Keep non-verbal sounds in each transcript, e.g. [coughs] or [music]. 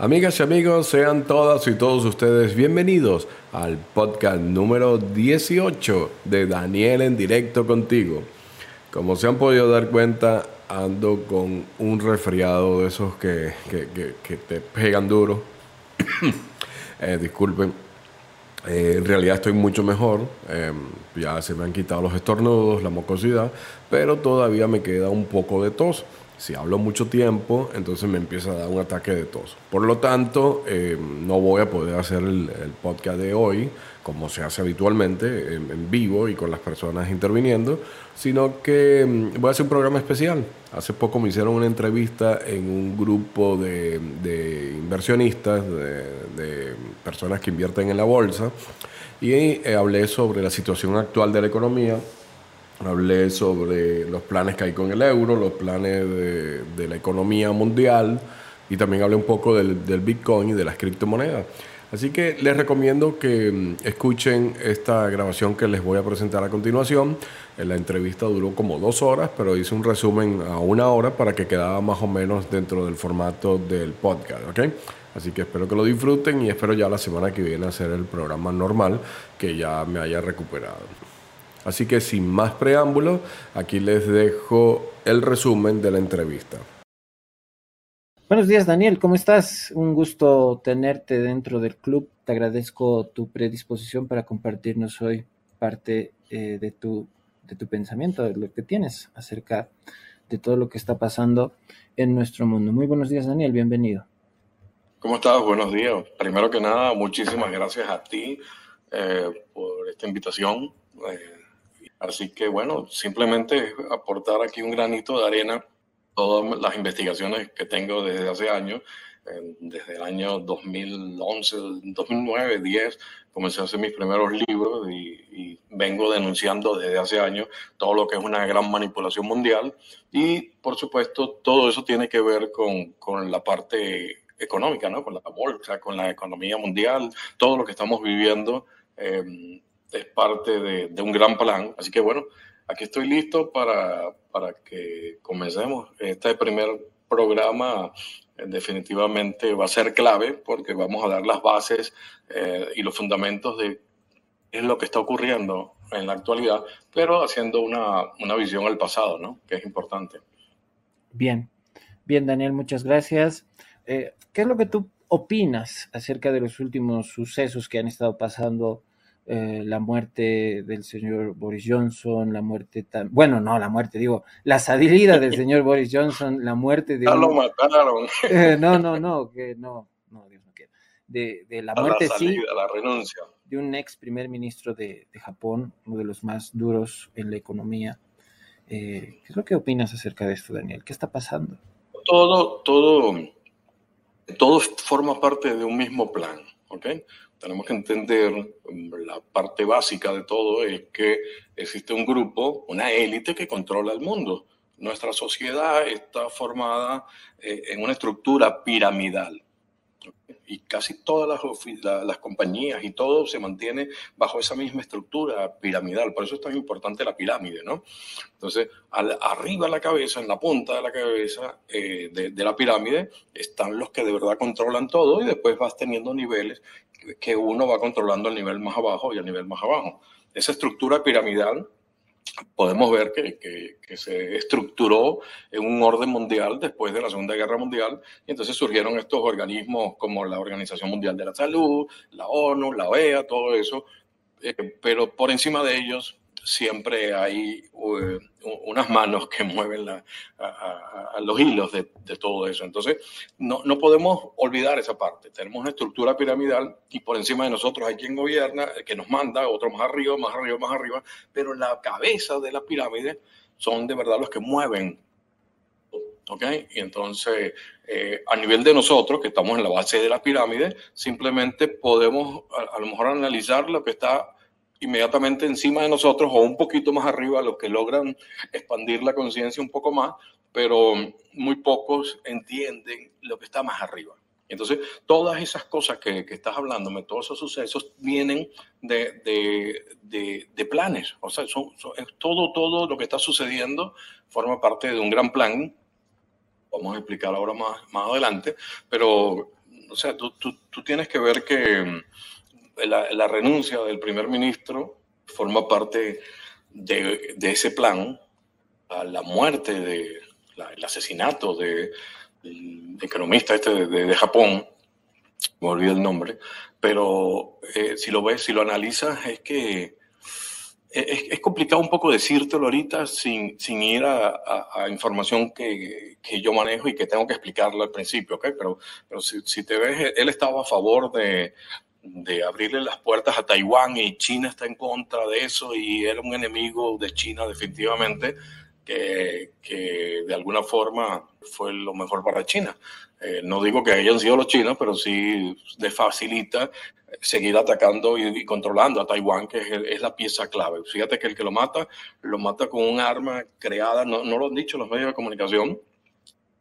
Amigas y amigos, sean todas y todos ustedes bienvenidos al podcast número 18 de Daniel en directo contigo. Como se han podido dar cuenta, ando con un resfriado de esos que, te pegan duro. [coughs] eh, disculpen. Eh, en realidad estoy mucho mejor. Em, ya se me han quitado los estornudos, la mucosidad, pero todavía me queda un poco de tos. Si hablo mucho tiempo, entonces me empieza a dar un ataque de tos. Por lo tanto, eh, no voy a poder hacer el, podcast de hoy como se hace habitualmente, en, vivo y con las personas interviniendo, sino que mm, voy a hacer un programa especial. Hace poco me hicieron una entrevista en un grupo de, inversionistas, de, personas que invierten en la bolsa, y eh, hablé sobre la situación actual de la economía Hablé sobre los planes que hay con el euro, los planes de, la economía mundial y también hablé un poco del, Bitcoin y de las criptomonedas. Así que les recomiendo que mm, escuchen esta grabación que les voy a presentar a continuación. La entrevista duró como dos horas, pero hice un resumen a una hora para que quedara más o menos dentro del formato del podcast. ¿ok? Así que espero que lo disfruten y espero ya la semana que viene hacer el programa normal que ya me haya recuperado. Así que sin más preámbulos, aquí les dejo el resumen de la entrevista. Buenos días Daniel, ¿cómo estás? Un gusto tenerte dentro del club. Te agradezco tu predisposición para compartirnos hoy parte eh, de, tu, de tu pensamiento, de lo que tienes acerca de todo lo que está pasando en nuestro mundo. Muy buenos días Daniel, bienvenido. ¿Cómo estás? Buenos días. Primero que nada, muchísimas gracias a ti eh, por esta invitación. Eh, Así que bueno, simplemente aportar aquí un granito de arena todas las investigaciones que tengo desde hace años, desde el año 2011, 2009, 10, comencé a hacer mis primeros libros y, vengo denunciando desde hace años todo lo que es una gran manipulación mundial y por supuesto todo eso tiene que ver con, con la parte económica, ¿no? con la bolsa, con la economía mundial, todo lo que estamos viviendo. Eh, es parte de, un gran plan. Así que bueno, aquí estoy listo para, para que comencemos. Este primer programa eh, definitivamente va a ser clave porque vamos a dar las bases eh, y los fundamentos de lo que está ocurriendo en la actualidad, pero haciendo una, una visión al pasado, ¿no? que es importante. Bien, bien Daniel, muchas gracias. Eh, ¿Qué es lo que tú opinas acerca de los últimos sucesos que han estado pasando eh, la muerte del señor Boris Johnson, la muerte tan, bueno, no, la muerte, digo, la salida del [laughs] señor Boris Johnson, la muerte de... Ya lo mataron. Eh, no, no, no, que no, no, Dios no quiera. De, de la muerte, la sí. La renuncia. De un ex primer ministro de, de, Japón, uno de los más duros en la economía. Eh, ¿Qué es lo que opinas acerca de esto, Daniel? ¿Qué está pasando? Todo, todo, todo forma parte de un mismo plan, ¿ok? Tenemos que entender, mm, la parte básica de todo es que existe un grupo, una élite que controla el mundo. Nuestra sociedad está formada eh, en una estructura piramidal y casi todas las, las, compañías y todo se mantiene bajo esa misma estructura piramidal. Por eso es tan importante la pirámide, ¿no? Entonces, arriba de la cabeza, en la punta de la cabeza eh, de, de, la pirámide, están los que de verdad controlan todo y después vas teniendo niveles que uno va controlando el nivel más abajo y el nivel más abajo. Esa estructura piramidal podemos ver que, que, se estructuró en un orden mundial después de la Segunda Guerra Mundial y entonces surgieron estos organismos como la Organización Mundial de la Salud, la ONU, la OEA, todo eso, eh, pero por encima de ellos siempre hay eh, unas manos que mueven a, los hilos de, todo eso. Entonces, no, no, podemos olvidar esa parte. Tenemos una estructura piramidal y por encima de nosotros hay quien gobierna, que nos manda, otro más arriba, más arriba, más arriba, pero la cabeza de la pirámide son de verdad los que mueven. ¿Ok? Y entonces, eh, a nivel de nosotros, que estamos en la base de la pirámide, simplemente podemos a lo mejor analizar lo que está inmediatamente encima de nosotros o un poquito más arriba, los que logran expandir la conciencia un poco más, pero muy pocos entienden lo que está más arriba. Entonces, todas esas cosas que, que estás hablándome, todos esos sucesos vienen de, de, de, planes. O sea, son, todo, todo lo que está sucediendo forma parte de un gran plan. Vamos a explicar ahora más, más adelante, pero o sea, tú, tú, tienes que ver que la, la, renuncia del primer ministro forma parte de, de ese plan a la muerte, de, la, el asesinato de, del economista este de, de, Japón, me olvidé el nombre, pero eh, si lo ves, si lo analizas, es que es, es, complicado un poco decírtelo ahorita sin, sin ir a, a, a información que, que, yo manejo y que tengo que explicarlo al principio, ¿ok? Pero, pero si, si te ves, él estaba a favor de, de abrirle las puertas a Taiwán y China está en contra de eso y era un enemigo de China definitivamente que, que de alguna forma fue lo mejor para China. Eh, no digo que hayan sido los chinos, pero sí les facilita seguir atacando y, y controlando a Taiwán, que es, es, la pieza clave. Fíjate que el que lo mata, lo mata con un arma creada, no, no lo han dicho los medios de comunicación,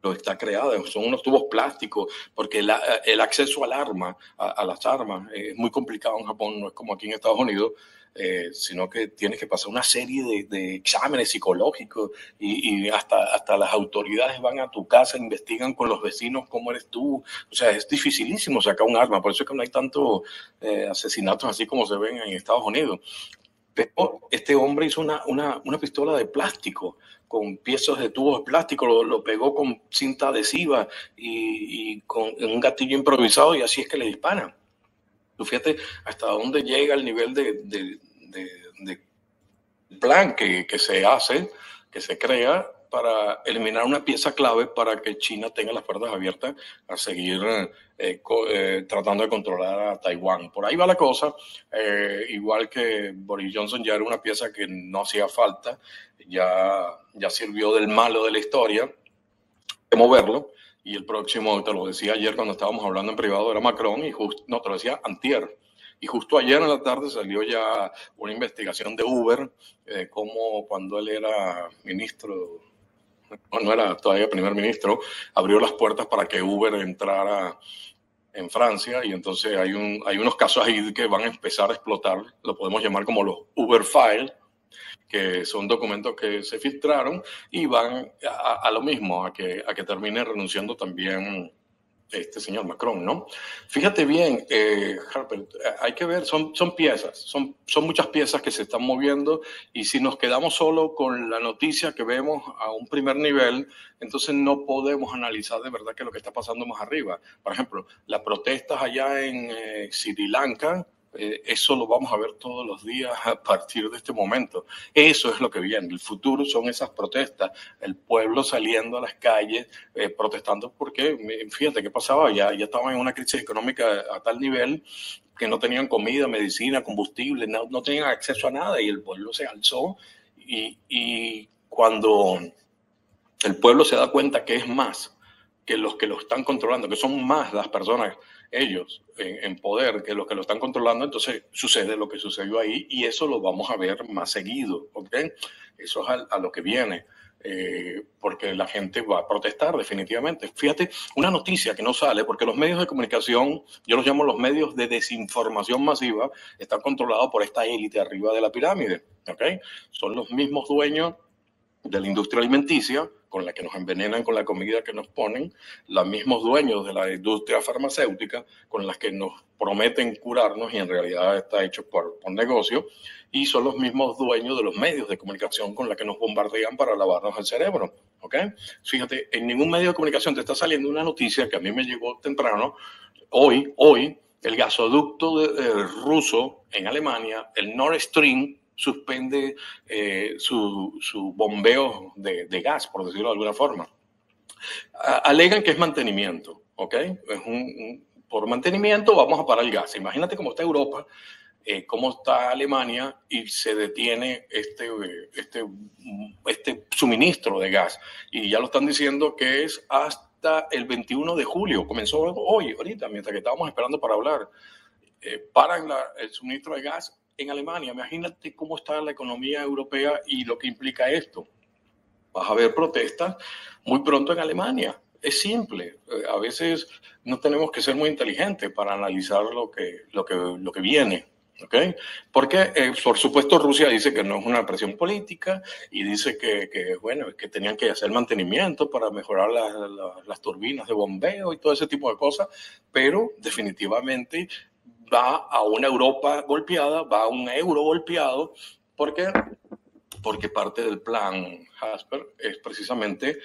lo está creada, son unos tubos plásticos, porque la, el acceso al arma, a, a, las armas, es muy complicado en Japón, no es como aquí en Estados Unidos, eh, sino que tienes que pasar una serie de, de exámenes psicológicos y, y, hasta, hasta las autoridades van a tu casa, investigan con los vecinos cómo eres tú. O sea, es dificilísimo sacar un arma, por eso es que no hay tantos eh, asesinatos así como se ven en Estados Unidos. Pero este hombre hizo una, una, una pistola de plástico con piezas de tubos de plástico, lo, pegó con cinta adhesiva y, con un gatillo improvisado y así es que le disparan. Tú fíjate hasta dónde llega el nivel de, de, plan que, se hace, que se crea para eliminar una pieza clave para que China tenga las puertas abiertas a seguir eh, eh, tratando de controlar a Taiwán. Por ahí va la cosa, eh, igual que Boris Johnson ya era una pieza que no hacía falta, ya, ya sirvió del malo de la historia, de moverlo, y el próximo, te lo decía ayer cuando estábamos hablando en privado, era Macron, y justo, no, te lo decía antier, y justo ayer en la tarde salió ya una investigación de Uber, eh, como cuando él era ministro, no, no era todavía primer ministro, abrió las puertas para que Uber entrara en Francia y entonces hay, un, hay unos casos ahí que van a empezar a explotar, lo podemos llamar como los Uber Files, que son documentos que se filtraron y van a, a lo mismo, a que, a que termine renunciando también este señor Macron, ¿no? Fíjate bien, eh, Harper, hay que ver, son, son piezas, son, son muchas piezas que se están moviendo y si nos quedamos solo con la noticia que vemos a un primer nivel, entonces no podemos analizar de verdad qué es lo que está pasando más arriba. Por ejemplo, las protestas allá en eh, Sri Lanka, eh, eso lo vamos a ver todos los días a partir de este momento. Eso es lo que viene. El futuro son esas protestas, el pueblo saliendo a las calles eh, protestando porque, fíjate qué pasaba, ya, ya estaban en una crisis económica a tal nivel que no tenían comida, medicina, combustible, no, no tenían acceso a nada y el pueblo se alzó y, y cuando el pueblo se da cuenta que es más que los que lo están controlando, que son más las personas ellos en, poder que los que lo están controlando, entonces sucede lo que sucedió ahí y eso lo vamos a ver más seguido, ¿ok? Eso es a, a lo que viene. Eh, porque la gente va a protestar definitivamente. Fíjate, una noticia que no sale, porque los medios de comunicación, yo los llamo los medios de desinformación masiva, están controlados por esta élite arriba de la pirámide, ¿ok? Son los mismos dueños de la industria alimenticia, con la que nos envenenan con la comida que nos ponen, los mismos dueños de la industria farmacéutica, con las que nos prometen curarnos y en realidad está hecho por, por negocio, y son los mismos dueños de los medios de comunicación con la que nos bombardean para lavarnos el cerebro. ¿ok? Fíjate, en ningún medio de comunicación te está saliendo una noticia que a mí me llegó temprano, hoy, hoy, el gasoducto de, eh, ruso en Alemania, el Nord Stream, suspende eh, su, su, bombeo de, de, gas, por decirlo de alguna forma. alegan que es mantenimiento, ¿ok? Es un, por mantenimiento vamos a parar el gas. Imagínate cómo está Europa, eh, cómo está Alemania y se detiene este, este, este suministro de gas. Y ya lo están diciendo que es hasta el 21 de julio. Comenzó hoy, ahorita, mientras que estábamos esperando para hablar. Eh, paran el suministro de gas en Alemania. Imagínate cómo está la economía europea y lo que implica esto. Vas a ver protestas muy pronto en Alemania. Es simple. A veces no tenemos que ser muy inteligentes para analizar lo que, lo que, lo que viene. ¿Okay? Porque, eh, por supuesto, Rusia dice que no es una presión política y dice que, que bueno, que tenían que hacer mantenimiento para mejorar las turbinas de bombeo y todo ese tipo de cosas, pero definitivamente va a una Europa golpeada, va a un euro golpeado, porque, porque parte del plan Hasper es precisamente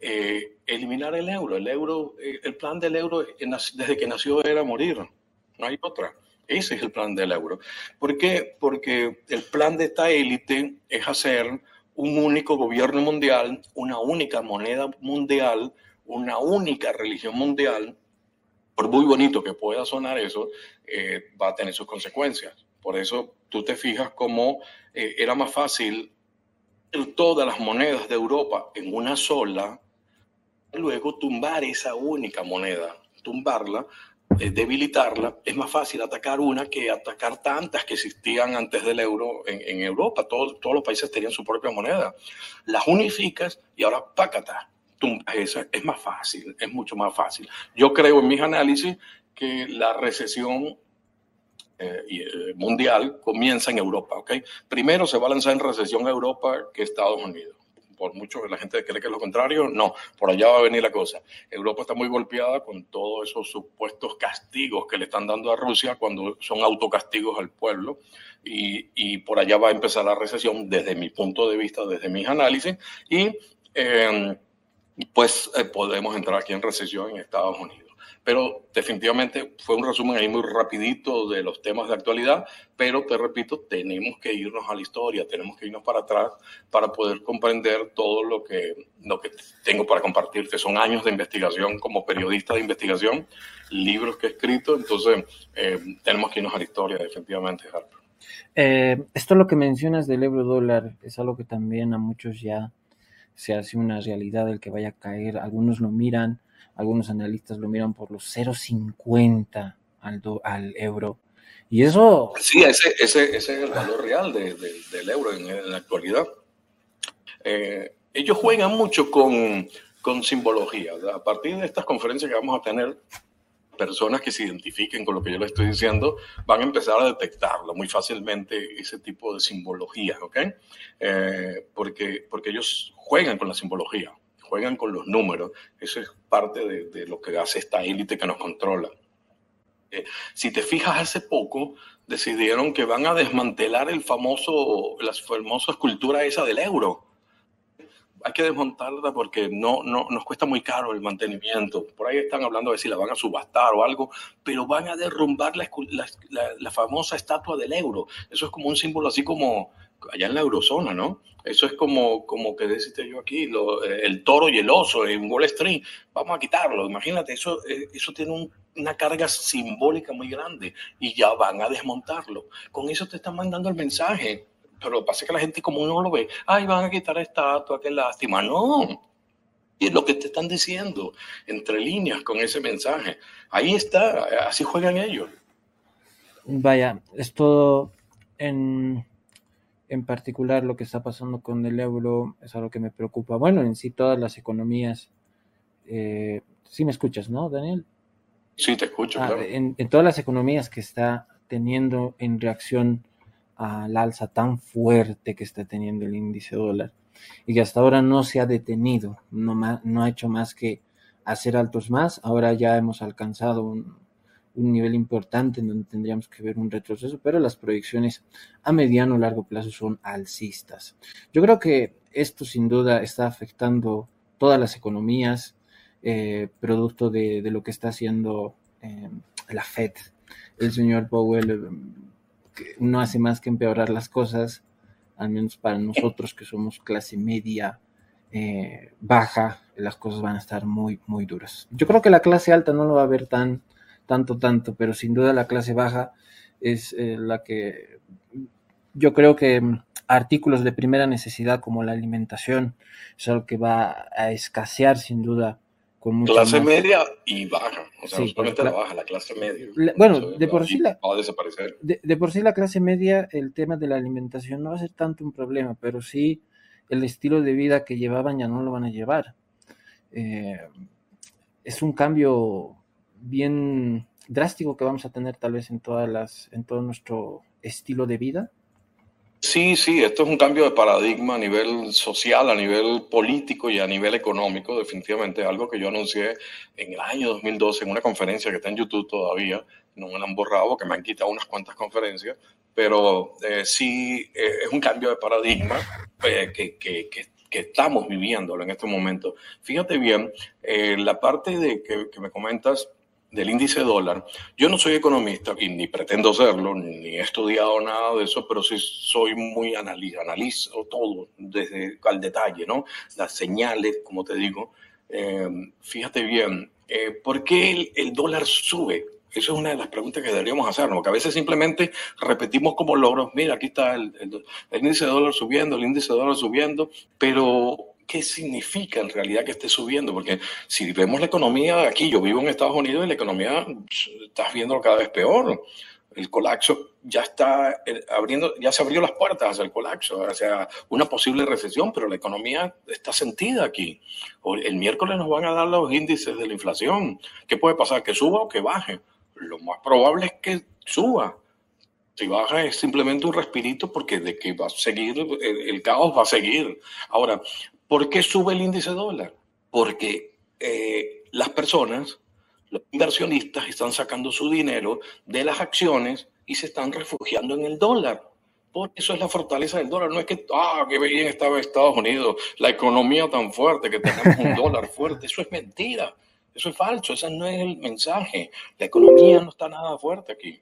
eh, eliminar el euro. El euro, eh, el plan del euro desde que nació era morir, no hay otra. Ese es el plan del euro. ¿Por qué? Porque el plan de esta élite es hacer un único gobierno mundial, una única moneda mundial, una única religión mundial. Por muy bonito que pueda sonar eso, eh, va a tener sus consecuencias. Por eso tú te fijas cómo eh, era más fácil todas las monedas de Europa en una sola, luego tumbar esa única moneda, tumbarla eh, debilitarla, es más fácil atacar una que atacar tantas que existían antes del euro en, Europa. Todos, todos los países tenían su propia moneda. Las unificas y ahora pácata. Esa es más fácil, es mucho más fácil. Yo creo en mis análisis que la recesión eh, eh, mundial comienza en Europa. ¿okay? Primero se va a lanzar en recesión Europa que Estados Unidos por mucho que la gente cree que es lo contrario, no, por allá va a venir la cosa. Europa está muy golpeada con todos esos supuestos castigos que le están dando a Rusia cuando son autocastigos al pueblo y, y por allá va a empezar la recesión desde mi punto de vista, desde mis análisis y eh, pues eh, podemos entrar aquí en recesión en Estados Unidos pero definitivamente fue un resumen ahí muy rapidito de los temas de actualidad, pero te repito, tenemos que irnos a la historia, tenemos que irnos para atrás para poder comprender todo lo que, lo que tengo para compartirte. Son años de investigación como periodista de investigación, libros que he escrito, entonces eh, tenemos que irnos a la historia definitivamente, Harper. Eh, esto lo que mencionas del euro dólar es algo que también a muchos ya se hace una realidad el que vaya a caer, algunos lo miran algunos analistas lo miran por los 0,50 al, al euro. Y eso... Sí, ese, ese, ese es el valor real de, del euro en, la actualidad. Eh, ellos juegan mucho con, con simbología. A partir de estas conferencias que vamos a tener, personas que se identifiquen con lo que yo les estoy diciendo van a empezar a detectarlo muy fácilmente, ese tipo de simbología, ¿ok? Eh, porque, porque ellos juegan con la simbología juegan con los números. Eso es parte de, lo que hace esta élite que nos controla. Eh, si te fijas, hace poco decidieron que van a desmantelar el famoso, la famosa escultura esa del euro. Hay que desmontarla porque no, no, nos cuesta muy caro el mantenimiento. Por ahí están hablando de si la van a subastar o algo, pero van a derrumbar la, la famosa estatua del euro. Eso es como un símbolo así como, allá en la eurozona, ¿no? Eso es como, como que deciste yo aquí, eh, el toro y el oso en Wall Street, vamos a quitarlo, imagínate, eso, eh, eso tiene una carga simbólica muy grande y ya van a desmontarlo. Con eso te están mandando el mensaje, pero lo que pasa es que la gente como no lo ve, ay, van a quitar estatua, qué lástima, no. Y es lo que te están diciendo, entre líneas con ese mensaje. Ahí está, así juegan ellos. Vaya, esto en en particular lo que está pasando con el euro es algo que me preocupa. Bueno, en sí todas las economías, eh, sí me escuchas, ¿no, Daniel? Sí, te escucho. Ah, en, todas las economías que está teniendo en reacción al alza tan fuerte que está teniendo el índice dólar y que hasta ahora no se ha detenido, no, no ha hecho más que hacer altos más. Ahora ya hemos alcanzado un, nivel importante en donde tendríamos que ver un retroceso, pero las proyecciones a mediano o largo plazo son alcistas. Yo creo que esto sin duda está afectando todas las economías, eh, producto de, lo que está haciendo eh, la Fed. El señor Powell eh, no hace más que empeorar las cosas, al menos para nosotros que somos clase media baja, las cosas van a estar muy, muy duras. Yo creo que la clase alta no lo va a ver tan tanto, tanto, pero sin duda la clase baja es eh, la que yo creo que mm, artículos de primera necesidad como la alimentación es algo que va a escasear sin duda con mucha clase media y baja, o sea, la baja, la clase media. bueno, de por sí la, va a desaparecer. De, por sí la clase media, el tema de la alimentación no va a ser tanto un problema, pero sí el estilo de vida que llevaban ya no lo van a llevar. Eh, es un cambio bien drástico que vamos a tener tal vez en todas las, en todo nuestro estilo de vida. Sí, sí, esto es un cambio de paradigma a nivel social, a nivel político y a nivel económico, definitivamente, algo que yo anuncié en el año 2012 en una conferencia que está en YouTube todavía, no me la han borrado, que me han quitado unas cuantas conferencias, pero eh, sí eh, es un cambio de paradigma eh, que, estamos viviéndolo en este momento. Fíjate bien, la parte de que me comentas del índice dólar. Yo no soy economista y ni pretendo serlo, ni he estudiado nada de eso, pero sí soy muy analiza, analizo todo desde al detalle, ¿no? Las señales, como te digo. Eh, fíjate bien, eh, ¿por qué el, dólar sube? Esa es una de las preguntas que deberíamos hacernos, porque a veces simplemente repetimos como logros, mira, aquí está el, el índice de dólar subiendo, el índice de dólar subiendo, pero qué significa en realidad que esté subiendo, porque si vemos la economía aquí, yo vivo en Estados Unidos y la economía estás viendo cada vez peor. El colapso ya está eh, abriendo, ya se abrió las puertas hacia el colapso, hacia una posible recesión, pero la economía está sentida aquí. El miércoles nos van a dar los índices de la inflación. ¿Qué puede pasar? ¿Que suba o que baje? Lo más probable es que suba. Si baja es simplemente un respirito porque de que va a seguir, el, el caos va a seguir. Ahora, ¿Por qué sube el índice dólar? Porque eh, las personas, los inversionistas, están sacando su dinero de las acciones y se están refugiando en el dólar. Por eso es la fortaleza del dólar. No es que, ah, qué bien estaba Estados Unidos, la economía tan fuerte que tenemos un dólar [laughs] fuerte. Eso es mentira. Eso es falso. Ese no es el mensaje. La economía no está nada fuerte aquí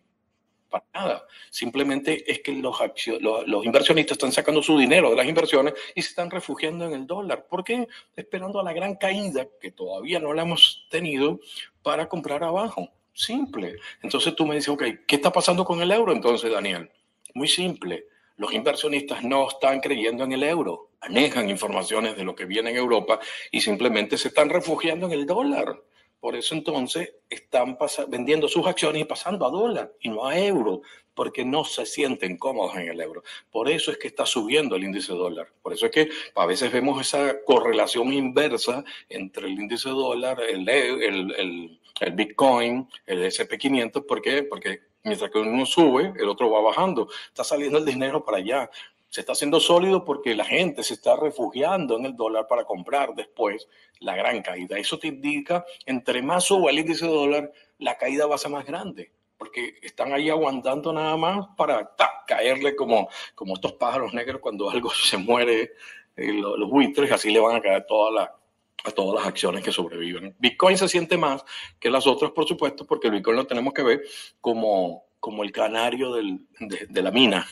para nada. Simplemente es que los, los, inversionistas están sacando su dinero de las inversiones y se están refugiando en el dólar. ¿Por qué? Esperando a la gran caída, que todavía no la hemos tenido, para comprar abajo. Simple. Entonces tú me dices, ok, ¿qué está pasando con el euro entonces, Daniel? Muy simple. Los inversionistas no están creyendo en el euro, manejan informaciones de lo que viene en Europa y simplemente se están refugiando en el dólar. Por eso entonces están vendiendo sus acciones y pasando a dólar y no a euro, porque no se sienten cómodos en el euro. Por eso es que está subiendo el índice dólar. Por eso es que a veces vemos esa correlación inversa entre el índice dólar, el, el, el, Bitcoin, el SP500. ¿Por qué? Porque mientras que uno sube, el otro va bajando. Está saliendo el dinero para allá se está haciendo sólido porque la gente se está refugiando en el dólar para comprar después la gran caída. Eso te indica, entre más suba el índice de dólar, la caída va a ser más grande, porque están ahí aguantando nada más para caerle como, como estos pájaros negros cuando algo [laughs] se muere, eh, los, buitres, así le van a caer a todas las acciones que sobreviven. Bitcoin se siente más que las otras, por supuesto, porque el Bitcoin lo tenemos que ver como, como el canario del, de, la mina,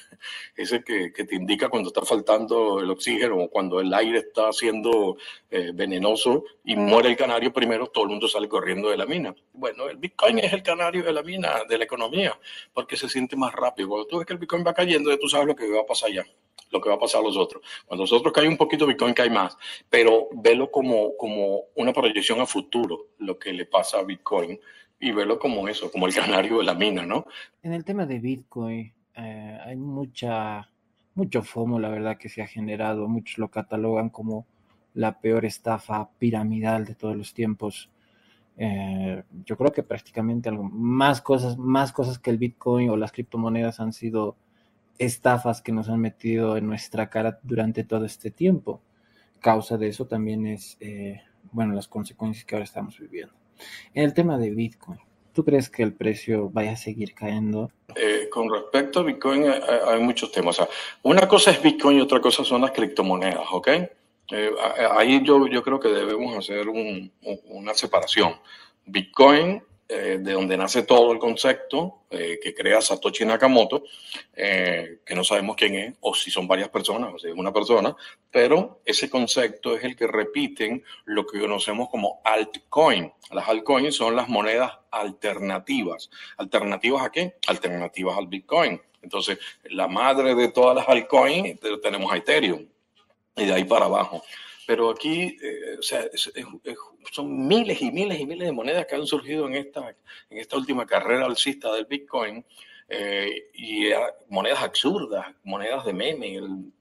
ese que, que, te indica cuando está faltando el oxígeno o cuando el aire está siendo eh, venenoso y muere el canario primero, todo el mundo sale corriendo de la mina. Bueno, el Bitcoin es el canario de la mina, de la economía, porque se siente más rápido. Cuando tú ves que el Bitcoin va cayendo, ya tú sabes lo que va a pasar allá, lo que va a pasar a los otros. Cuando nosotros cae un poquito, Bitcoin cae más, pero velo como, como una proyección a futuro, lo que le pasa a Bitcoin y verlo como eso, como el [laughs] canario de la mina, ¿no? En el tema de Bitcoin eh, hay mucha, mucho FOMO, la verdad, que se ha generado. Muchos lo catalogan como la peor estafa piramidal de todos los tiempos. Eh, yo creo que prácticamente algo, más cosas, más cosas que el Bitcoin o las criptomonedas han sido estafas que nos han metido en nuestra cara durante todo este tiempo. Causa de eso también es, eh, bueno, las consecuencias que ahora estamos viviendo. En el tema de Bitcoin, ¿tú crees que el precio vaya a seguir cayendo? Eh, con respecto a Bitcoin hay, muchos temas. una cosa es Bitcoin y otra cosa son las criptomonedas, ¿ok? Eh, ahí yo, yo creo que debemos hacer una separación. Bitcoin eh, de donde nace todo el concepto eh, que crea Satoshi Nakamoto, eh, que no sabemos quién es, o si son varias personas, o si es una persona, pero ese concepto es el que repiten lo que conocemos como altcoin. Las altcoins son las monedas alternativas. ¿Alternativas a qué? Alternativas al Bitcoin. Entonces, la madre de todas las altcoins tenemos a Ethereum y de ahí para abajo. Pero aquí, eh, o sea, son miles y miles y miles de monedas que han surgido en esta, en esta última carrera alcista del Bitcoin eh, y monedas absurdas, monedas de meme, el,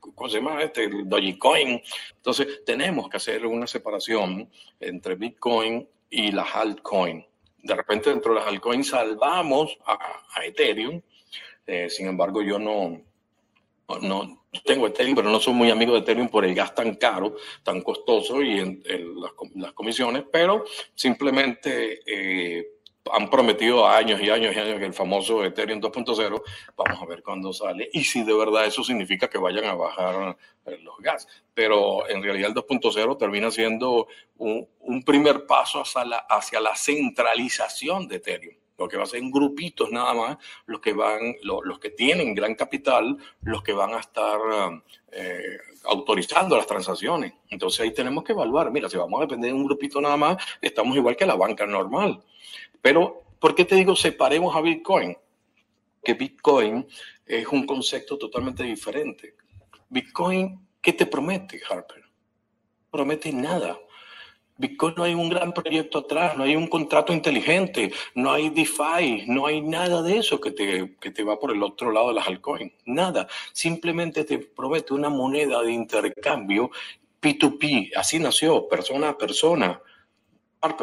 ¿cómo se llama este? El Dogecoin. Entonces, tenemos que hacer una separación entre Bitcoin y las altcoins. de repente dentro de las altcoins salvamos a, Ethereum. Eh, sin embargo, yo no, no tengo Ethereum, pero no soy muy amigo de Ethereum por el gas tan caro, tan costoso y en, las, comisiones, pero simplemente eh, han prometido años y años y años que el famoso Ethereum 2.0, vamos a ver cuándo sale y si de verdad eso significa que vayan a bajar eh, los gas. Pero en realidad el 2.0 termina siendo un, primer paso hacia la, hacia la centralización de Ethereum lo que va a ser en grupitos nada más, los que van, los, que tienen gran capital, los que van a estar eh, autorizando las transacciones. Entonces ahí tenemos que evaluar, mira, si vamos a depender de un grupito nada más, estamos igual que la banca normal. Pero, ¿por qué te digo separemos a Bitcoin? Que Bitcoin es un concepto totalmente diferente. Bitcoin, ¿qué te promete, Harper? promete nada. Bitcoin no hay un gran proyecto atrás, no hay un contrato inteligente, no hay DeFi, no hay nada de eso que te, que te va por el otro lado de las altcoins. Nada. Simplemente te promete una moneda de intercambio P2P. Así nació, persona a persona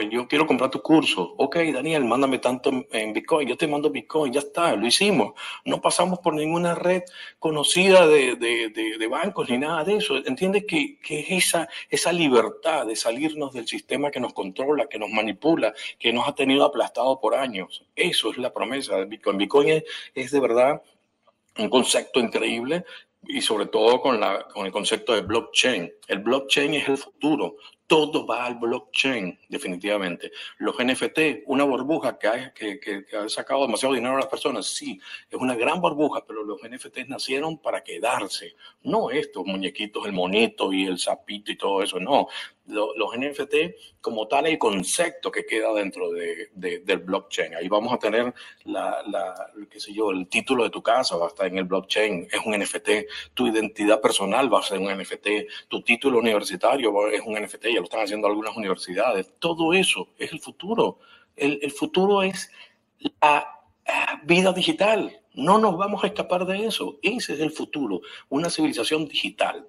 yo quiero comprar tu curso. Ok, Daniel, mándame tanto en Bitcoin. Yo te mando Bitcoin. Ya está, lo hicimos. No pasamos por ninguna red conocida de, de, de, bancos ni nada de eso. Entiendes que, que esa, esa libertad de salirnos del sistema que nos controla, que nos manipula, que nos ha tenido aplastado por años. Eso es la promesa de Bitcoin. Bitcoin es, es de verdad un concepto increíble y sobre todo con, la, con el concepto de blockchain. El blockchain es el futuro todo va al blockchain, definitivamente. Los NFT, una burbuja que ha, que, que, ha sacado demasiado dinero a las personas, sí, es una gran burbuja, pero los NFTs nacieron para quedarse. No estos muñequitos, el monito y el sapito y todo eso, no los NFT como tal el concepto que queda dentro de, del blockchain. Ahí vamos a tener qué sé yo, el título de tu casa va a estar en el blockchain, es un NFT, tu identidad personal va a ser un NFT, tu título universitario es un NFT, ya lo están haciendo algunas universidades. Todo eso es el futuro. El, el futuro es la vida digital. No nos vamos a escapar de eso. Ese es el futuro, una civilización digital.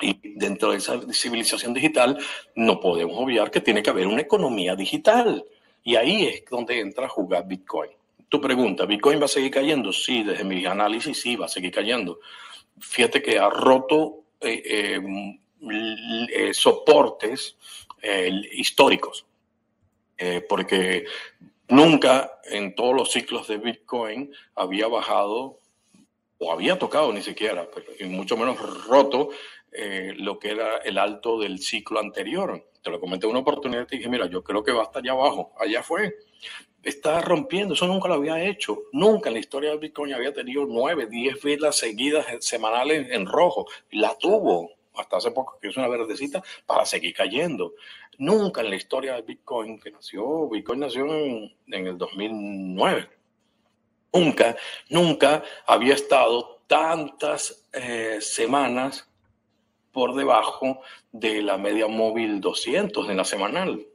Y dentro de esa civilización digital no podemos obviar que tiene que haber una economía digital. Y ahí es donde entra a jugar Bitcoin. Tu pregunta, ¿Bitcoin va a seguir cayendo? Sí, desde mi análisis sí, va a seguir cayendo. Fíjate que ha roto eh, eh, eh, soportes históricos, porque nunca en todos los ciclos de Bitcoin había bajado o había tocado ni siquiera, y mucho menos roto eh, lo que era el alto del ciclo anterior. Te lo comenté una oportunidad y dije, mira, yo creo que va hasta allá abajo. Allá fue. Está rompiendo, eso nunca lo había hecho. Nunca en la historia de Bitcoin había tenido nueve, diez velas seguidas semanales en rojo. La tuvo hasta hace poco, que es una verdecita, para seguir cayendo. Nunca en la historia de Bitcoin, que nació, Bitcoin nació en, en el 2009. Nunca, nunca había estado tantas eh, semanas por debajo de la media móvil 200 de la semanal.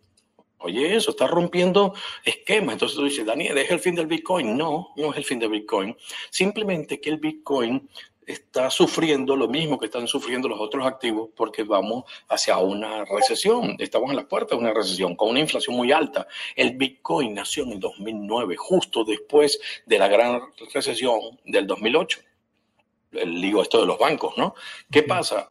Oye, eso está rompiendo esquemas. Entonces tú dices, Daniel, ¿es el fin del Bitcoin? No, no es el fin del Bitcoin. Simplemente que el Bitcoin está sufriendo lo mismo que están sufriendo los otros activos porque vamos hacia una recesión. Estamos en las puertas de una recesión con una inflación muy alta. El Bitcoin nació en el 2009, justo después de la gran recesión del 2008. El lío esto de los bancos, ¿no? ¿Qué pasa?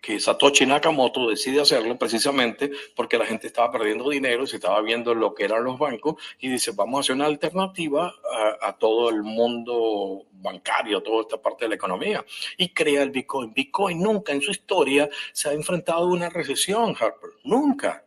Que, Satoshi Nakamoto decide hacerlo precisamente porque la gente estaba perdiendo dinero se estaba viendo lo que eran los bancos y dice, vamos a hacer una alternativa a, a todo el mundo bancario, toda esta parte de la economía y crea el Bitcoin. Bitcoin nunca en su historia se ha enfrentado a una recesión, Harper, nunca.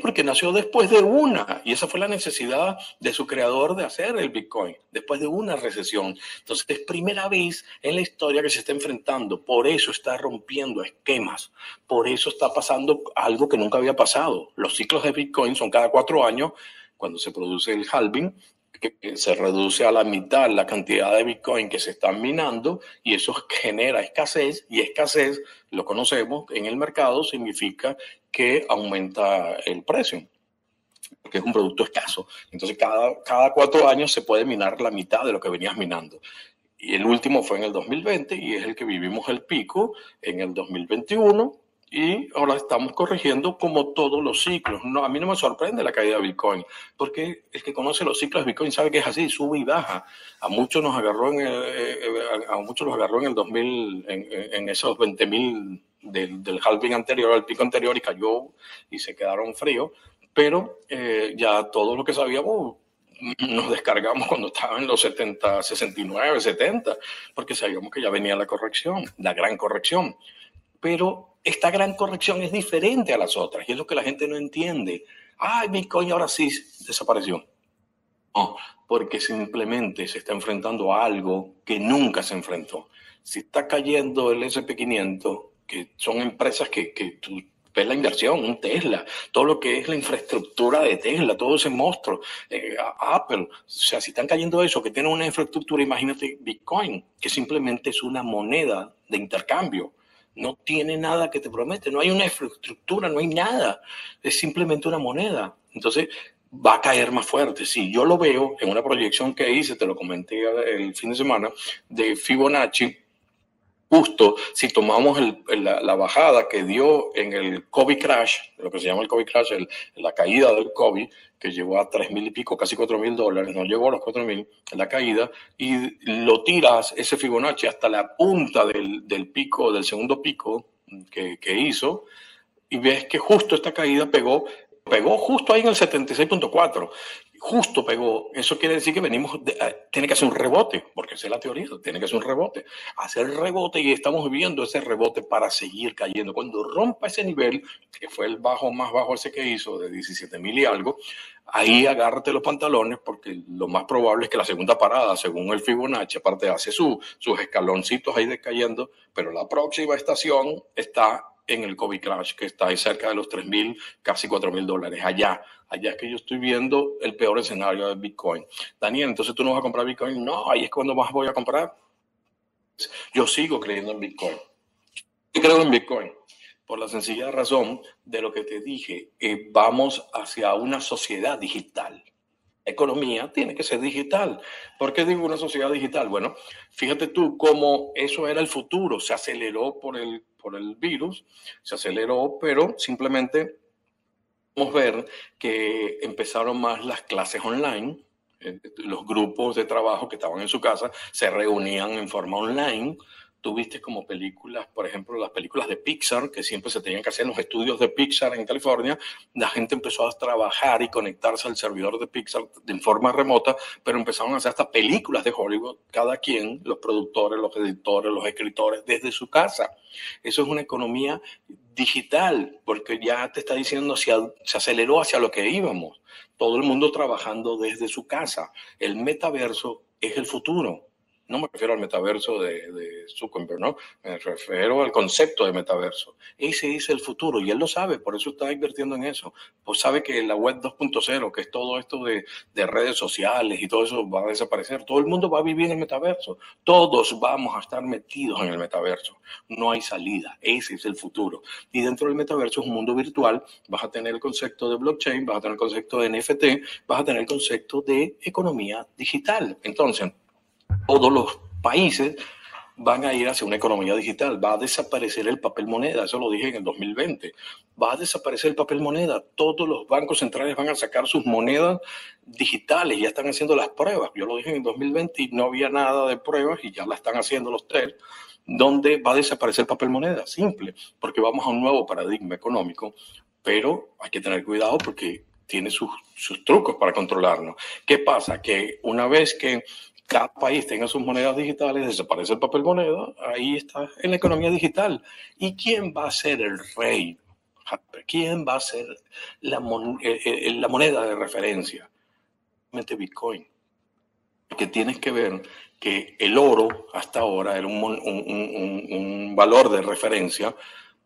Porque nació después de una, y esa fue la necesidad de su creador de hacer el Bitcoin, después de una recesión. Entonces es primera vez en la historia que se está enfrentando, por eso está rompiendo esquemas, por eso está pasando algo que nunca había pasado. Los ciclos de Bitcoin son cada cuatro años, cuando se produce el halving, que se reduce a la mitad la cantidad de Bitcoin que se están minando y eso genera escasez y escasez, lo conocemos en el mercado, significa que aumenta el precio porque es un producto escaso. Entonces, cada, cada cuatro años se puede minar la mitad de lo que venías minando. Y el último fue en el 2020 y es el que vivimos el pico en el 2021 y ahora estamos corrigiendo como todos los ciclos. No, a mí no me sorprende la caída de Bitcoin, porque el que conoce los ciclos de Bitcoin sabe que es así, sube y baja. A muchos nos agarró en el, eh, eh, a muchos los agarró en el 2000, en, en esos 20 mil del, del halving anterior, al pico anterior, y cayó y se quedaron fríos. Pero eh, ya todo lo que sabíamos nos descargamos cuando estaba en los 70, 69, 70, porque sabíamos que ya venía la corrección, la gran corrección. Pero esta gran corrección es diferente a las otras y es lo que la gente no entiende. Ay, Bitcoin ahora sí desapareció. No, porque simplemente se está enfrentando a algo que nunca se enfrentó. Si está cayendo el SP500, que son empresas que, que tú ves la inversión, un Tesla, todo lo que es la infraestructura de Tesla, todo ese monstruo, eh, Apple, o sea, si están cayendo eso, que tienen una infraestructura, imagínate Bitcoin, que simplemente es una moneda de intercambio no tiene nada que te promete, no hay una infraestructura, no hay nada, es simplemente una moneda. Entonces va a caer más fuerte. Sí, yo lo veo en una proyección que hice, te lo comenté el fin de semana, de Fibonacci, justo si tomamos la, bajada que dio en el COVID crash, lo que se llama el COVID crash, la caída del COVID, que llegó a tres mil y pico, casi cuatro mil dólares, no llegó a los cuatro mil en la caída, y lo tiras ese Fibonacci hasta la punta del, del pico, del segundo pico que, que hizo, y ves que justo esta caída pegó pegó justo ahí en el 76.4 justo pegó. Eso quiere decir que venimos, eh, tiene que hacer un rebote, porque esa es la teoría, tiene que hacer un rebote. Hacer rebote y estamos viendo ese rebote para seguir cayendo. Cuando rompa ese nivel, que fue el bajo más bajo ese que hizo, de 17 mil y algo, ahí agárrate los pantalones, porque lo más probable es que la segunda parada, según el Fibonacci, aparte hace su, sus escaloncitos ahí descayendo, pero la próxima estación está en el COVID crash, que está ahí cerca de los 3 mil, casi 4 mil dólares. Allá, allá es que yo estoy viendo el peor escenario de Bitcoin. Daniel, entonces tú no vas a comprar Bitcoin. No, ahí es cuando más voy a comprar. Yo sigo creyendo en Bitcoin. Yo creo en Bitcoin por la sencilla razón de lo que te dije. Eh, vamos hacia una sociedad digital. Economía tiene que ser digital. ¿Por qué digo una sociedad digital? Bueno, fíjate tú cómo eso era el futuro. Se aceleró por el por el virus, se aceleró, pero simplemente podemos ver que empezaron más las clases online, eh, los grupos de trabajo que estaban en su casa se reunían en forma online, tuviste como películas, por ejemplo, las películas de Pixar, que siempre se tenían que hacer en los estudios de Pixar en California, la gente empezó a trabajar y conectarse al servidor de Pixar de forma remota, pero empezaron a hacer hasta películas de Hollywood, cada quien, los productores, los editores, los escritores, desde su casa. Eso es una economía digital, porque ya te está diciendo, se aceleró hacia lo que íbamos. Todo el mundo trabajando desde su casa. El metaverso es el futuro no me refiero al metaverso de, de Zuckerberg, ¿no? Me refiero al concepto de metaverso. Ese es el futuro y él lo sabe, por eso está invirtiendo en eso. Pues sabe que la web 2.0, que es todo esto de, de, redes sociales y todo eso va a desaparecer. Todo el mundo va a vivir en metaverso. Todos vamos a estar metidos en el metaverso. No hay salida. Ese es el futuro. Y dentro del metaverso es un mundo virtual. Vas a tener el concepto de blockchain, vas a tener el concepto de NFT, vas a tener el concepto de economía digital. Entonces, todos los países van a ir hacia una economía digital. Va a desaparecer el papel moneda, eso lo dije en el 2020. Va a desaparecer el papel moneda. Todos los bancos centrales van a sacar sus monedas digitales, ya están haciendo las pruebas. Yo lo dije en el 2020 y no había nada de pruebas y ya la están haciendo los tres. Donde va a desaparecer el papel moneda? Simple, porque vamos a un nuevo paradigma económico, pero hay que tener cuidado porque tiene sus, sus trucos para controlarnos. ¿Qué pasa? Que una vez que cada país tenga sus monedas digitales, desaparece el papel moneda, ahí está en la economía digital. ¿Y quién va a ser el rey? ¿Quién va a ser la, eh, eh, la moneda de referencia? Bitcoin. Porque tienes que ver que el oro hasta ahora era un, valor de referencia,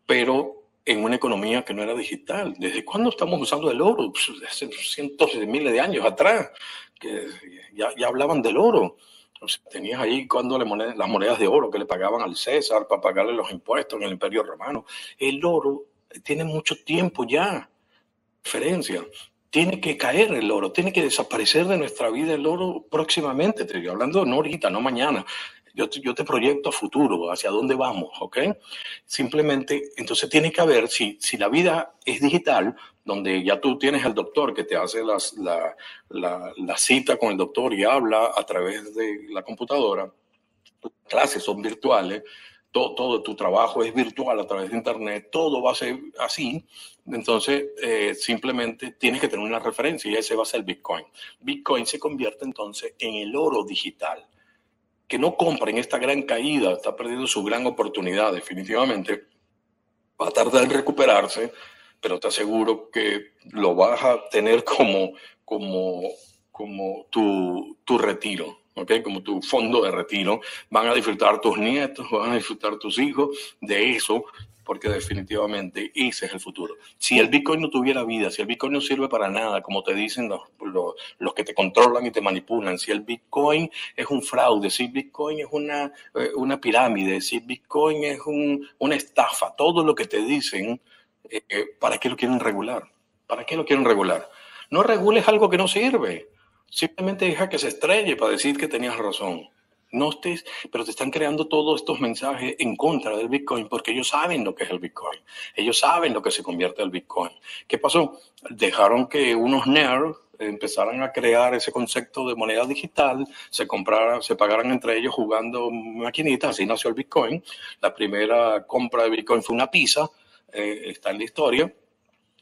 pero en una economía que no era digital. ¿Desde cuándo estamos usando el oro? Pues, hace cientos de miles de años atrás que ya, ya hablaban del oro. tenías ahí cuando las monedas de oro que le pagaban al César para pagarle los impuestos en el Imperio Romano. El oro tiene mucho tiempo ya. Diferencia. Tiene que caer el oro, tiene que desaparecer de nuestra vida el oro próximamente. Te estoy hablando no ahorita, no mañana. Yo te, proyecto a futuro, hacia dónde vamos, ¿ok? Simplemente, entonces tiene que haber, si, si la vida es digital, donde ya tú tienes al doctor que te hace la, la, la cita con el doctor y habla a través de la computadora, las clases son virtuales, todo, todo, tu trabajo es virtual a través de Internet, todo va a ser así. Entonces, eh, simplemente tienes que tener una referencia y ese va a ser Bitcoin. Bitcoin se convierte entonces en el oro digital. Que no compren esta gran caída, está perdiendo su gran oportunidad, definitivamente. Va a tardar en recuperarse, pero te aseguro que lo vas a tener como, como, como tu, tu retiro. ¿okay? como tu fondo de retiro, van a disfrutar tus nietos, van a disfrutar tus hijos de eso, porque definitivamente ese es el futuro. Si el Bitcoin no tuviera vida, si el Bitcoin no sirve para nada, como te dicen los, los, que te controlan y te manipulan, si el Bitcoin es un fraude, si Bitcoin es una, eh, una pirámide, si Bitcoin es un, una estafa, todo lo que te dicen, eh, eh, ¿para qué lo quieren regular? ¿Para qué lo quieren regular? No regules algo que no sirve. Simplemente deja que se estrelle para decir que tenías razón. No estés, pero te están creando todos estos mensajes en contra del Bitcoin porque ellos saben lo que es el Bitcoin. Ellos saben lo que se convierte el Bitcoin. ¿Qué pasó? Dejaron que unos nerds empezaran a crear ese concepto de moneda digital, se compraran, se pagaran entre ellos jugando maquinitas, así nació el Bitcoin. La primera compra de Bitcoin fue una pizza, eh, está en la historia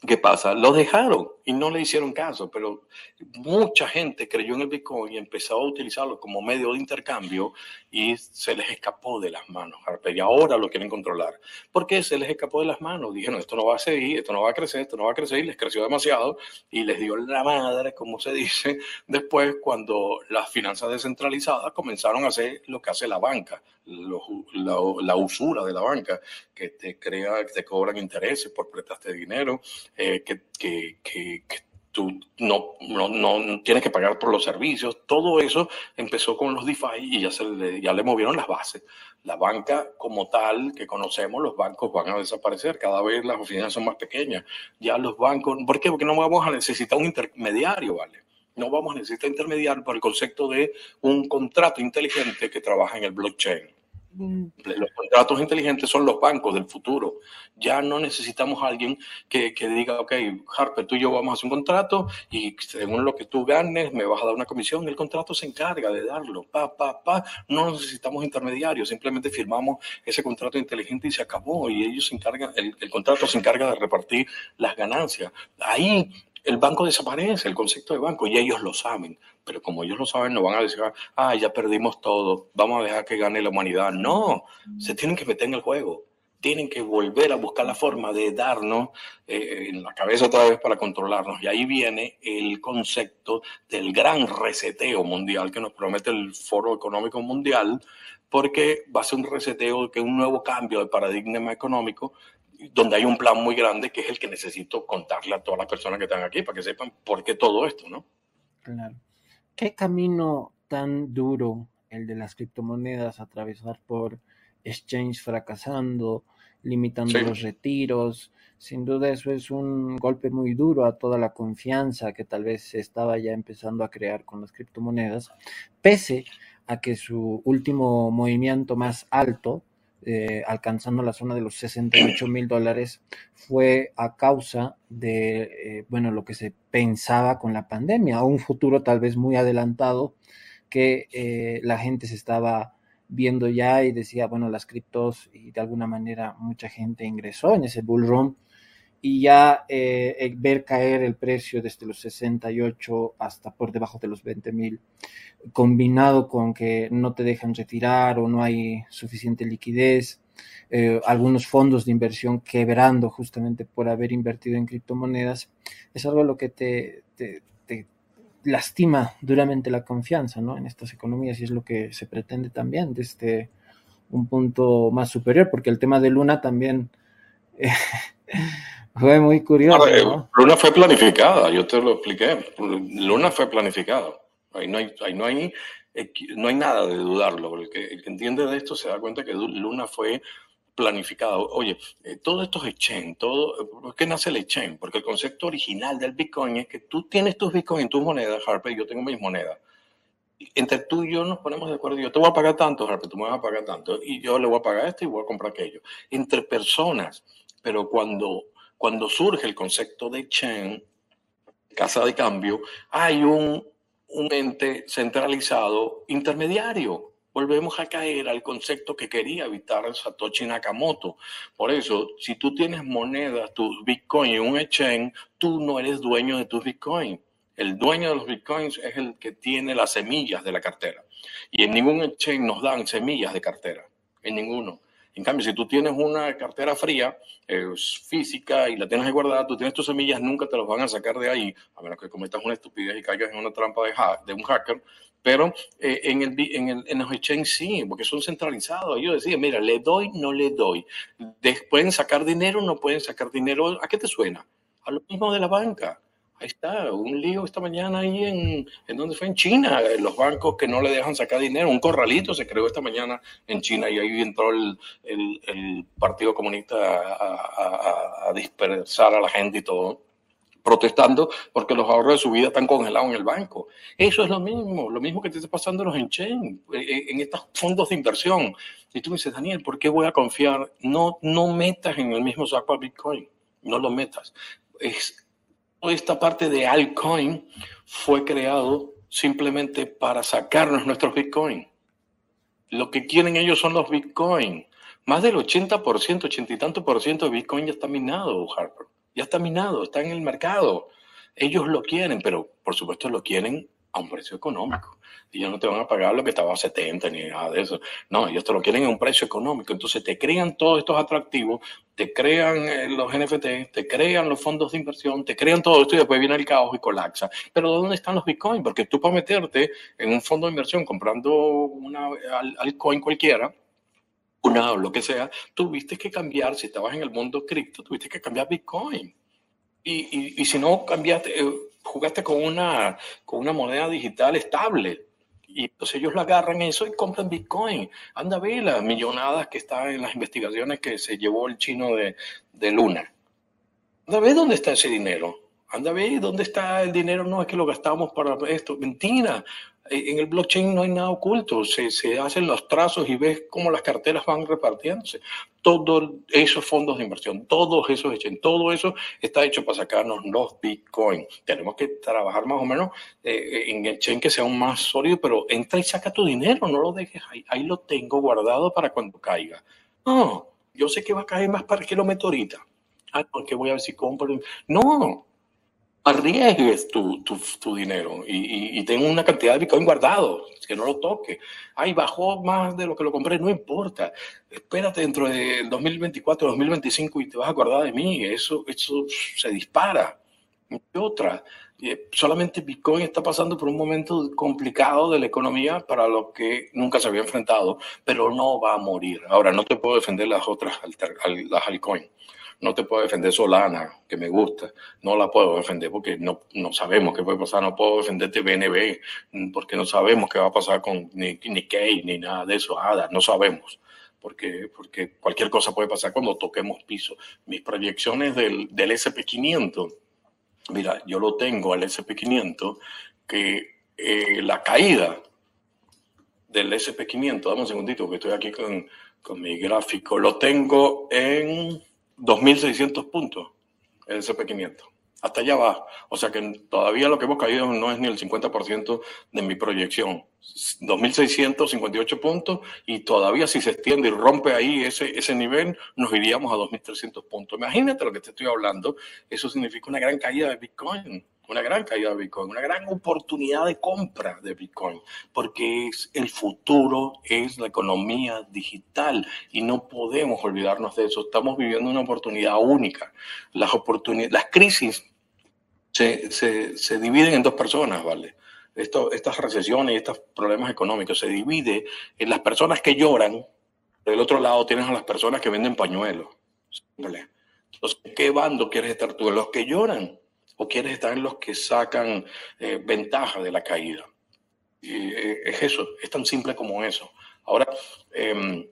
¿Qué pasa? Lo dejaron y no le hicieron caso, pero mucha gente creyó en el Bitcoin y empezó a utilizarlo como medio de intercambio y se les escapó de las manos, y ahora lo quieren controlar. ¿Por qué se les escapó de las manos? Dijeron, esto no va a seguir, esto no va a crecer, esto no va a crecer, y les creció demasiado y les dio la madre, como se dice, [laughs] después cuando las finanzas descentralizadas comenzaron a hacer lo que hace la banca, la, usura de la banca, que te crea, que te cobran intereses por prestarte dinero, eh, que, que, que, tú no, no, no, tienes que pagar por los servicios. Todo eso empezó con los DeFi y ya, se le, ya le movieron las bases. La banca como tal que conocemos, los bancos van a desaparecer. Cada vez las oficinas son más pequeñas. Ya los bancos, ¿por qué? Porque no vamos a necesitar un intermediario, ¿vale? No vamos a necesitar intermediario por el concepto de un contrato inteligente que trabaja en el blockchain. Los contratos inteligentes son los bancos del futuro. Ya no necesitamos a alguien que, diga, ok, Harper, tú y yo vamos a hacer un contrato y según lo que tú ganes me vas a dar una comisión. El contrato se encarga de darlo. Pa, pa, pa. No necesitamos intermediarios. Simplemente firmamos ese contrato inteligente y se acabó. Y ellos se encargan, el contrato se encarga de repartir las ganancias. Ahí el banco desaparece, el concepto de banco, y ellos lo saben. Pero como ellos lo saben, no van a decir, ah, ya perdimos todo, vamos a dejar que gane la humanidad. No, se tienen que meter en el juego. Tienen que volver a buscar la forma de darnos eh, en la cabeza otra vez para controlarnos. Y ahí viene el concepto del gran reseteo mundial que nos promete el Foro Económico Mundial, porque va a ser un reseteo, que un nuevo cambio de paradigma económico donde hay un plan muy grande que es el que necesito contarle a todas las personas que están aquí para que sepan por qué todo esto, ¿no? Claro. ¿Qué camino tan duro el de las criptomonedas atravesar por exchange fracasando, limitando los retiros? Sin duda eso es un golpe muy duro a toda la confianza que tal vez se estaba ya empezando a crear con las criptomonedas, pese a que su último movimiento más alto eh, alcanzando la zona de los 68 mil dólares fue a causa de, eh, bueno, lo que se pensaba con la pandemia, un futuro tal vez muy adelantado que eh, la gente se estaba viendo ya y decía, bueno, las criptos y de alguna manera mucha gente ingresó en ese bull run y ya eh, ver caer el precio desde los 68 hasta por debajo de los 20 mil, combinado con que no te dejan retirar o no hay suficiente liquidez, eh, algunos fondos de inversión quebrando justamente por haber invertido en criptomonedas, es algo lo que te, te, te lastima duramente la confianza ¿no? en estas economías y es lo que se pretende también desde un punto más superior, porque el tema de Luna también... Eh, [laughs] Fue muy curioso. Luna fue planificada, yo te lo expliqué. Luna fue planificada. Ahí no hay, ahí no hay, no hay nada de dudarlo. El que, el que entiende de esto se da cuenta que Luna fue planificado. Oye, eh, todos estos exchange, todo, ¿por qué nace el exchange? Porque el concepto original del Bitcoin es que tú tienes tus Bitcoin en tus monedas, Harper, y yo tengo mis monedas. entre tú y yo nos ponemos de acuerdo. Yo te voy a pagar tanto, pero tú me vas a pagar tanto. Y yo le voy a pagar esto y voy a comprar aquello. Entre personas. Pero cuando, cuando surge el concepto de chain, casa de cambio, hay un, un ente centralizado intermediario. Volvemos a caer al concepto que quería evitar Satoshi Nakamoto. Por eso, si tú tienes monedas, tus bitcoins en un exchange, tú no eres dueño de tus bitcoins el dueño de los bitcoins es el que tiene las semillas de la cartera. Y en ningún exchange nos dan semillas de cartera, en ninguno. En cambio, si tú tienes una cartera fría, física y la tienes guardada, tú tienes tus semillas, nunca te las van a sacar de ahí, a menos que cometas una estupidez y caigas en una trampa de, de un hacker. Pero eh, en, el, en, el, en los exchanges sí, porque son centralizados. Yo decía, mira, le doy, no le doy. pueden sacar dinero, no pueden sacar dinero. ¿A qué te suena? A lo mismo de la banca. Ahí está, un lío esta mañana ahí en, en donde fue en China, los bancos que no le dejan sacar dinero, un corralito se creó esta mañana en China y ahí entró el, el, Partido Comunista a, dispersar a la gente y todo, protestando porque los ahorros de su vida están congelados en el banco. Eso es lo mismo, lo mismo que te está pasando en los en, en estos fondos de inversión. Y tú me dices, Daniel, ¿por qué voy a confiar? No, no metas en el mismo saco a Bitcoin, no lo metas. Es esta parte de altcoin fue creado simplemente para sacarnos nuestros bitcoin. Lo que quieren ellos son los bitcoin. Más del 80%, 80 y tanto por ciento de bitcoin ya está minado, Harper. Ya está minado, está en el mercado. Ellos lo quieren, pero por supuesto lo quieren a un precio económico. Y ellos no te van a pagar lo que estaba a 70 ni nada de eso. No, ellos te lo quieren a un precio económico. Entonces te crean todos estos atractivos, te crean eh, los NFT, te crean los fondos de inversión, te crean todo esto y después viene el caos y colapsa. Pero ¿dónde están los bitcoins? Porque tú para meterte en un fondo de inversión comprando una altcoin cualquiera, una o lo que sea, tuviste que cambiar, si estabas en el mundo cripto, tuviste que cambiar bitcoin. Y, y, si no cambiaste, eh, jugaste con una, con una moneda digital estable. Y ellos lo agarran eso y compran Bitcoin. Anda a ver las millonadas que están en las investigaciones que se llevó el chino de, de Luna. Anda a ver dónde está ese dinero. Anda a ver dónde está el dinero. No es que lo gastamos para esto. Mentira. Eh, en el blockchain no hay nada oculto, se, hacen los trazos y ves cómo las carteras van repartiéndose. Todos esos fondos de inversión, todos esos hechos, todo eso está hecho para sacarnos los bitcoins. Tenemos que trabajar más o menos eh, en el chain que sea un más sólido, pero entra y saca tu dinero, no lo dejes ahí. Ahí lo tengo guardado para cuando caiga. No, yo sé que va a caer más para que lo meto ahorita. Ah, porque voy a ver si compro. No, arriesgues tu, tu, tu dinero y, y, tengo una cantidad de Bitcoin guardado, que no lo toque. Ay, bajó más de lo que lo compré, no importa. Espérate dentro del 2024, 2025 y te vas a acordar de mí. Eso, eso se dispara. Y otra, eh, solamente Bitcoin está pasando por un momento complicado de la economía para lo que nunca se había enfrentado, pero no va a morir. Ahora, no te puedo defender las otras, las altcoins no te puedo defender Solana, que me gusta, no la puedo defender porque no, no sabemos qué puede pasar, no puedo defenderte BNB porque no sabemos qué va a pasar con ni, ni ni nada de eso, nada, no sabemos. Porque, porque cualquier cosa puede pasar cuando toquemos piso. Mis proyecciones del, del SP500, mira, yo lo tengo al SP500, que eh, la caída del SP500, dame un segundito que estoy aquí con, con mi gráfico, lo tengo en 2.600 puntos el SP500. Hasta allá va. O sea que todavía lo que hemos caído no es ni el 50% de mi proyección. 2.658 puntos y todavía si se extiende y rompe ahí ese, ese nivel, nos iríamos a 2.300 puntos. Imagínate lo que te estoy hablando. Eso significa una gran caída de Bitcoin una gran caída de Bitcoin, una gran oportunidad de compra de Bitcoin, porque es el futuro, es la economía digital y no podemos olvidarnos de eso. Estamos viviendo una oportunidad única. Las, oportunidades, las crisis se, se, se dividen en dos personas, ¿vale? Esto, estas recesiones y estos problemas económicos se divide en las personas que lloran, del otro lado tienes a las personas que venden pañuelos. Entonces, ¿qué bando quieres estar tú? ¿En los que lloran o quieres estar en los que sacan eh, ventaja de la caída. Eh, es eso, es tan simple como eso. Ahora, em,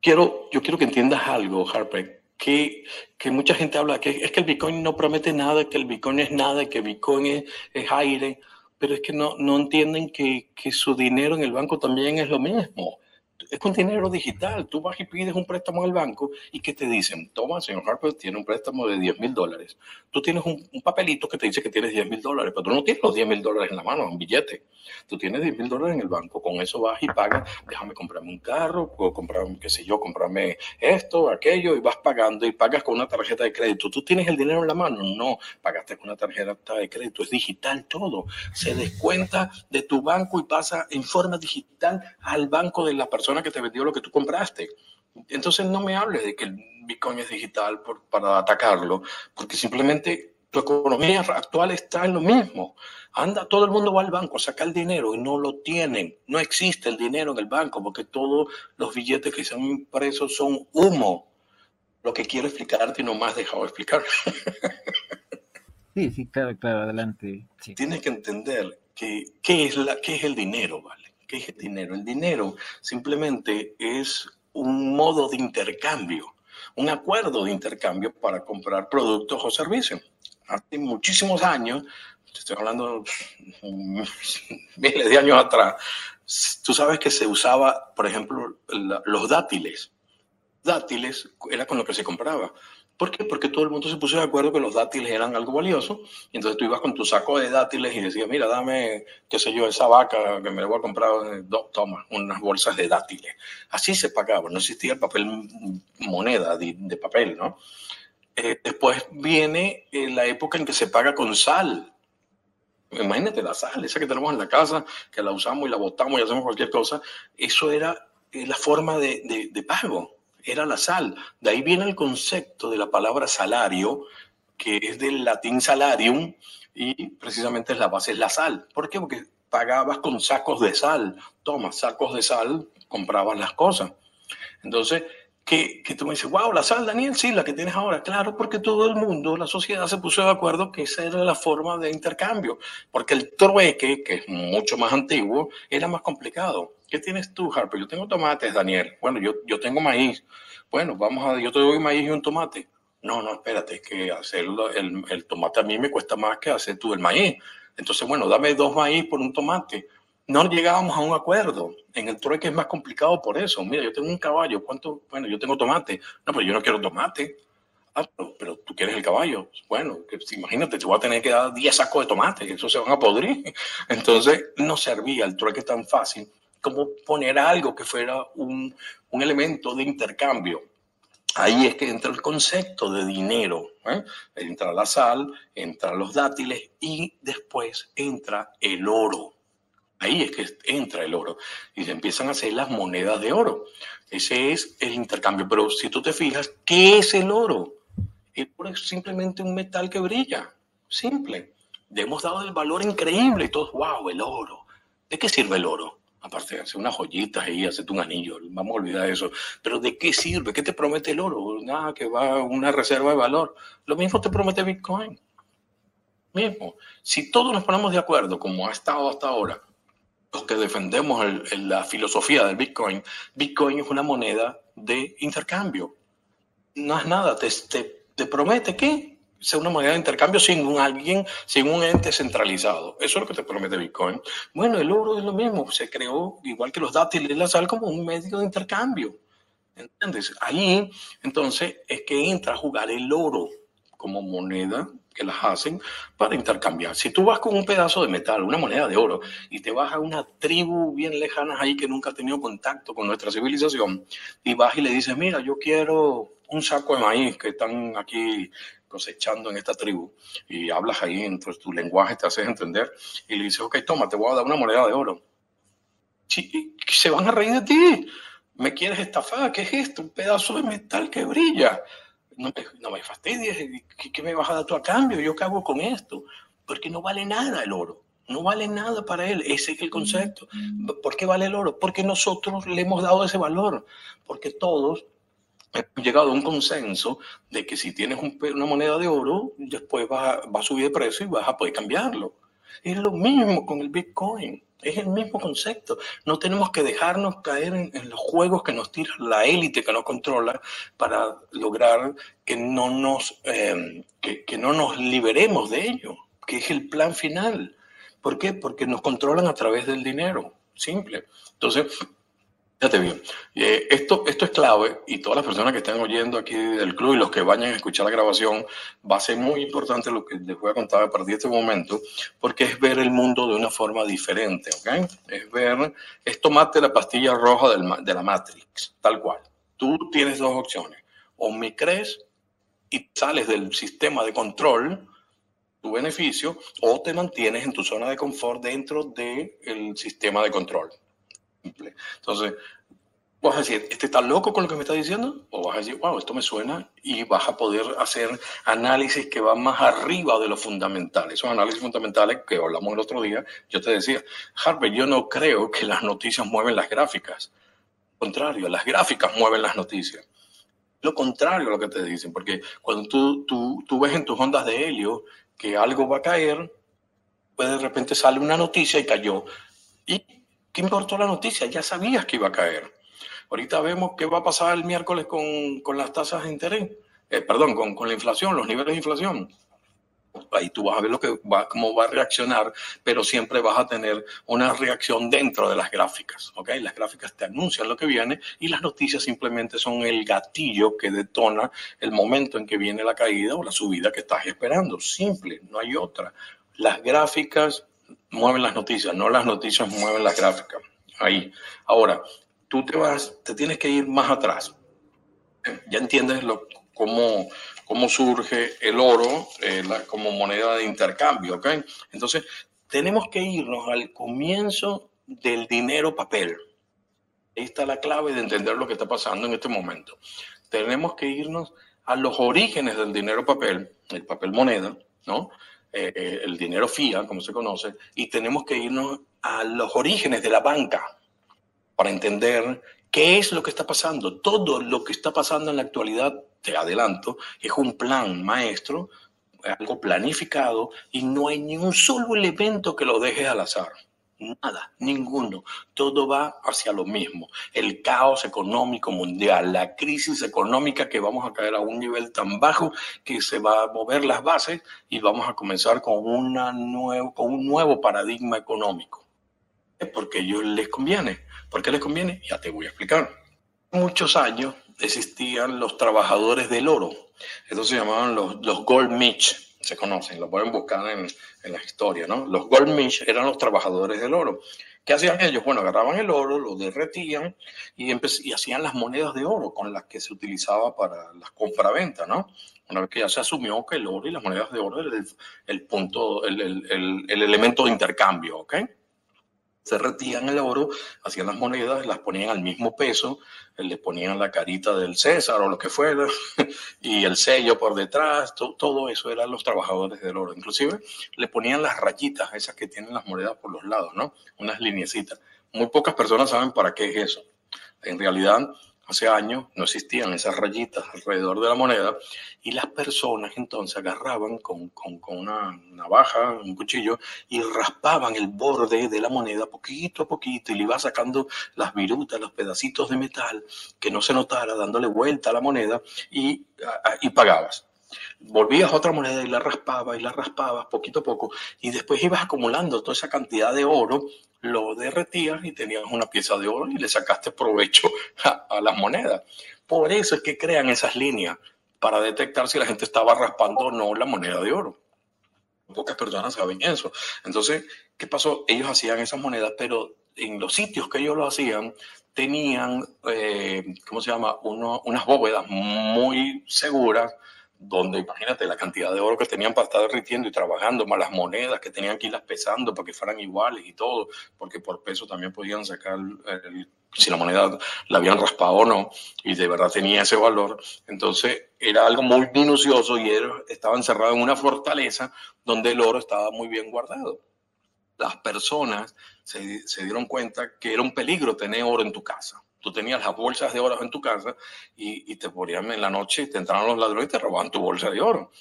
quiero, yo quiero que entiendas algo, Harper, que, que mucha gente habla que es que el Bitcoin no promete nada, que el Bitcoin es nada, que Bitcoin es, es aire, pero es que no, no entienden que, que su dinero en el banco también es lo mismo es con dinero digital. Tú vas y pides un préstamo al banco y que te dicen, toma, señor Harper, tiene un préstamo de 10 mil dólares. Tú tienes un, papelito que te dice que tienes 10 mil dólares, pero tú no tienes los 10 mil dólares en la mano, un billete. Tú tienes 10 mil dólares en el banco. Con eso vas y pagas, déjame comprarme un carro, puedo comprarme, qué sé yo, comprarme esto, aquello, y vas pagando y pagas con una tarjeta de crédito. ¿Tú tienes el dinero en la mano? No, pagaste con una tarjeta de crédito. Es digital todo. Se descuenta de tu banco y pasa en forma digital al banco de la persona que te vendió lo que tú compraste. Entonces no me hables de que el Bitcoin es digital para atacarlo, porque simplemente tu economía actual está en lo mismo. Anda, todo el mundo va al banco a sacar dinero y no lo tienen. No existe el dinero en el banco porque todos los billetes que se han impreso son humo. Lo que quiero explicarte y no me has dejado explicar. [laughs] Sí, sí, claro, claro, adelante. Tienes que entender que, qué, es la, qué es el dinero, ¿vale? ¿Qué es el dinero? El dinero simplemente es un modo de intercambio, un acuerdo de intercambio para comprar productos o servicios. Hace muchísimos años, estoy hablando [laughs] miles de años atrás, tú sabes que se usaba, por ejemplo, los dátiles. Dátiles era con lo que se compraba. ¿Por qué? Porque todo el mundo se puso de acuerdo que los dátiles eran algo valioso. Y entonces tú ibas con tu saco de dátiles y decías, mira, dame, qué sé yo, esa vaca que me la voy a comprar, toma, unas bolsas de dátiles. Así se pagaba, no existía el papel moneda de, papel, ¿no? Eh, después viene eh, la época en que se paga con sal. Imagínate la sal, esa que tenemos en la casa, que la usamos y la botamos y hacemos cualquier cosa. Eso era eh, la forma de, de pago era la sal. De ahí viene el concepto de la palabra salario, que es del latín salarium, y precisamente la base es la sal. ¿Por qué? Porque pagabas con sacos de sal. Toma, sacos de sal, comprabas las cosas. Entonces, que, que, tú me dices, wow, la sal, Daniel, sí, la que tienes ahora. Claro, porque todo el mundo, la sociedad se puso de acuerdo que esa era la forma de intercambio, porque el trueque, que es mucho más antiguo, era más complicado. ¿Qué tienes tú, Harper? Yo tengo tomates, Daniel. Bueno, yo, yo tengo maíz. Bueno, vamos a, yo te doy maíz y un tomate. No, no, espérate, es que hacerlo, el, el tomate a mí me cuesta más que hacer tú el maíz. Entonces, bueno, dame dos maíz por un tomate no llegábamos a un acuerdo. En el trueque es más complicado por eso. Mira, yo tengo un caballo, ¿cuánto? Bueno, yo tengo tomate. No, pero yo no quiero tomate. Ah, pero, tú quieres el caballo. Bueno, imagínate, te voy a tener que dar 10 sacos de tomate, eso se van a podrir. [laughs] Entonces, no servía el trueque tan fácil como poner algo que fuera un, un elemento de intercambio. Ahí es que entra el concepto de dinero. ¿eh? Entra la sal, entra los dátiles y después entra el oro. Ahí es que entra el oro y se empiezan a hacer las monedas de oro. Ese es el intercambio. Pero si tú te fijas, ¿qué es el oro? El oro es simplemente un metal que brilla. Simple. Le hemos dado el valor increíble y todos, wow, el oro. ¿De qué sirve el oro? Aparte de hacer unas joyitas ahí, hacerte un anillo, vamos a olvidar eso. Pero ¿de qué sirve? ¿Qué te promete el oro? Nada, que va una reserva de valor. Lo mismo te promete Bitcoin. Mismo. Si todos nos ponemos de acuerdo, como ha estado hasta ahora, los que defendemos la filosofía del Bitcoin, Bitcoin es una moneda de intercambio. No es nada, te, te, promete que sea una moneda de intercambio sin un alguien, sin un ente centralizado. Eso es lo que te promete Bitcoin. Bueno, el oro es lo mismo, se creó igual que los dátiles la sal como un medio de intercambio. ¿Entiendes? Ahí entonces es que entra a jugar el oro como moneda que las hacen para intercambiar. Si tú vas con un pedazo de metal, una moneda de oro, y te vas a una tribu bien lejana ahí que nunca ha tenido contacto con nuestra civilización, y vas y le dices, mira, yo quiero un saco de maíz que están aquí cosechando en esta tribu, y hablas ahí, entre tu lenguaje te haces entender, y le dices, ok, toma, te voy a dar una moneda de oro. Sí, se van a reír de ti. ¿Me quieres estafar? ¿Qué es esto? Un pedazo de metal que brilla no me, no me fastidies, ¿qué, me vas a dar tú a cambio? ¿Yo qué hago con esto? Porque no vale nada el oro, no vale nada para él, ese es el concepto. ¿Por qué vale el oro? Porque nosotros le hemos dado ese valor, porque todos llegado a un consenso de que si tienes una moneda de oro, después va, va a subir de precio y vas a poder cambiarlo. Es lo mismo con el Bitcoin. Es el mismo concepto. No tenemos que dejarnos caer en, los juegos que nos tira la élite que nos controla para lograr que no nos, em, que, no nos liberemos de ello, que es el plan final. ¿Por qué? Porque nos controlan a través del dinero. Simple. Entonces, Fíjate bien, eh, esto, esto es clave y todas las personas que están oyendo aquí del club y los que vayan a escuchar la grabación, va a ser muy importante lo que les voy a contar a partir de este momento, porque es ver el mundo de una forma diferente, ¿ok? Es ver, es tomarte la pastilla roja del, de la Matrix, tal cual. Tú tienes dos opciones, o me crees y sales del sistema de control, tu beneficio, o te mantienes en tu zona de confort dentro del sistema de control. Entonces, vas a decir, ¿este está loco con lo que me está diciendo? O vas a decir, wow, esto me suena y vas a poder hacer análisis que van más arriba de lo fundamental. Esos análisis fundamentales que hablamos el otro día, yo te decía, Harvey, yo no creo que las noticias mueven las gráficas. Al contrario, las gráficas mueven las noticias. Lo contrario a lo que te dicen, porque cuando tú, tú, tú ves en tus ondas de helio que algo va a caer, pues de repente sale una noticia y cayó. Y ¿Qué importó la noticia? Ya sabías que iba a caer. Ahorita vemos qué va a pasar el miércoles con, con las tasas de interés, eh, perdón, con, con, la inflación, los niveles de inflación. Ahí tú vas a ver lo que va, cómo va a reaccionar, pero siempre vas a tener una reacción dentro de las gráficas. ¿ok? Las gráficas te anuncian lo que viene y las noticias simplemente son el gatillo que detona el momento en que viene la caída o la subida que estás esperando. Simple, no hay otra. Las gráficas mueven las noticias, no las noticias mueven las gráficas. Ahí. Ahora, tú te vas, te tienes que ir más atrás. Ya entiendes lo, cómo, cómo surge el oro eh, como moneda de intercambio, ¿ok? Entonces, tenemos que irnos al comienzo del dinero papel. Ahí está la clave de entender lo que está pasando en este momento. Tenemos que irnos a los orígenes del dinero papel, el papel moneda, ¿no? Eh, eh, el dinero FIA, como se conoce, y tenemos que irnos a los orígenes de la banca para entender qué es lo que está pasando. Todo lo que está pasando en la actualidad, te adelanto, es un plan maestro, algo planificado, y no hay ni un solo elemento que lo deje al azar. Nada, ninguno. Todo va hacia lo mismo. El caos económico mundial, la crisis económica que vamos a caer a un nivel tan bajo que se va a mover las bases y vamos a comenzar con, una nuevo, con un nuevo paradigma económico. Es porque a ellos les conviene. ¿Por qué les conviene? Ya te voy a explicar. Muchos años existían los trabajadores del oro. Estos se llamaban los, los gold mitch se conocen, lo pueden buscar en, en la historia, ¿no? Los goldmish eran los trabajadores del oro. ¿Qué hacían ellos? Bueno, agarraban el oro, lo derretían y, y hacían las monedas de oro con las que se utilizaba para las compraventas, ¿no? Una vez que ya se asumió que el oro y las monedas de oro era el, el punto, el, el, el elemento de intercambio, ¿ok? Se retían el oro, hacían las monedas, las ponían al mismo peso, le ponían la carita del César o lo que fuera, [laughs] y el sello por detrás, todo eso eran los trabajadores del oro. Inclusive le ponían las rayitas, esas que tienen las monedas por los lados, ¿no? Unas lineecitas. Muy pocas personas saben para qué es eso. En realidad, hace años no existían esas rayitas alrededor de la moneda y las personas entonces agarraban con, con, una navaja, un cuchillo y raspaban el borde de la moneda poquito a poquito y le iba sacando las virutas, los pedacitos de metal que no se notara, dándole vuelta a la moneda y, y pagabas volvías otra moneda y la raspabas y la raspabas poquito a poco y después ibas acumulando toda esa cantidad de oro, lo derretías y tenías una pieza de oro y le sacaste provecho a, a las monedas. Por eso es que crean esas líneas para detectar si la gente estaba raspando o no la moneda de oro. Pocas personas saben eso. Entonces, ¿qué pasó? Ellos hacían esas monedas, pero en los sitios que ellos lo hacían, tenían, eh, ¿cómo se llama? Uno, unas bóvedas muy seguras donde imagínate la cantidad de oro que tenían para estar derritiendo y trabajando, más las monedas que tenían que irlas pesando para que fueran iguales y todo, porque por peso también podían sacar si la moneda la habían raspado o no, y de verdad tenía ese valor. Entonces era algo muy minucioso y estaba encerrado en una fortaleza donde el oro estaba muy bien guardado. Las personas se, se dieron cuenta que era un peligro tener oro en tu casa tú tenías las bolsas de oro en tu casa y, te ponían en la noche te entraron los ladrones y te robaban tu bolsa de oro.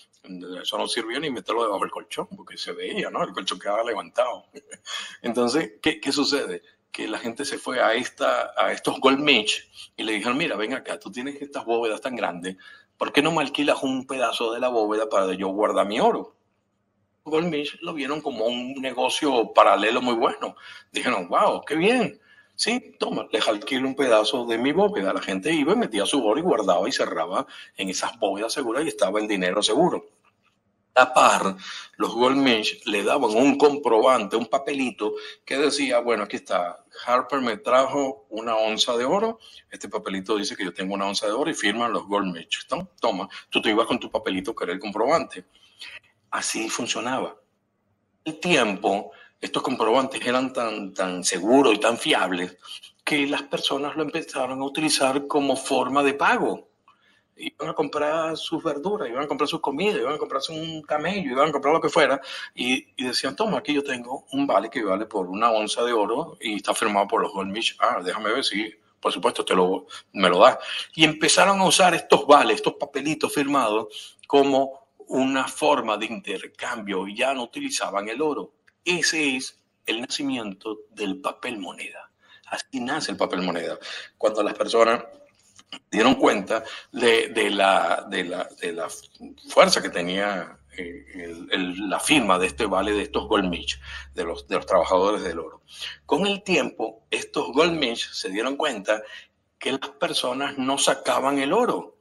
Eso no sirvió ni meterlo debajo del colchón, porque se veía, ¿no? El colchón quedaba levantado. [laughs] Entonces, ¿qué, qué sucede? que la gente se fue a, esta, a estos Gold Mitch y le dijeron, mira, ven acá, tú tienes estas bóvedas tan grandes, ¿por qué no me alquilas un pedazo de la bóveda para yo guardar mi oro? Goldmich lo vieron como un negocio paralelo muy bueno. Dijeron, wow, qué bien. Sí, toma, les alquilo un pedazo de mi bóveda. La gente iba, metía su oro y guardaba y cerraba en esas bóvedas seguras y estaba el dinero seguro. A par, los Goldmich le daban un comprobante, un papelito que decía, bueno, aquí está, Harper me trajo una onza de oro, este papelito dice que yo tengo una onza de oro y firman los Goldmich. Toma, tú te ibas con tu papelito que era el comprobante. Así funcionaba. El tiempo, estos comprobantes eran tan, tan seguros y tan fiables que las personas lo empezaron a utilizar como forma de pago. Iban a comprar sus verduras, iban a comprar sus comidas, iban a comprarse un camello, iban a comprar lo que fuera, y, decían, toma, aquí yo tengo un vale que vale por una onza de oro y está firmado por los Goldmich. Ah, déjame ver si, por supuesto, te lo, me lo da. Y empezaron a usar estos vales, estos papelitos firmados, como una forma de intercambio y ya no utilizaban el oro. Ese es el nacimiento del papel moneda. Así nace el papel moneda. Cuando las personas dieron cuenta de, la, de, la, de la, fuerza que tenía eh, la firma de este vale de estos Goldmich, de los, de los trabajadores del oro. Con el tiempo, estos Goldmich se dieron cuenta que las personas no sacaban el oro,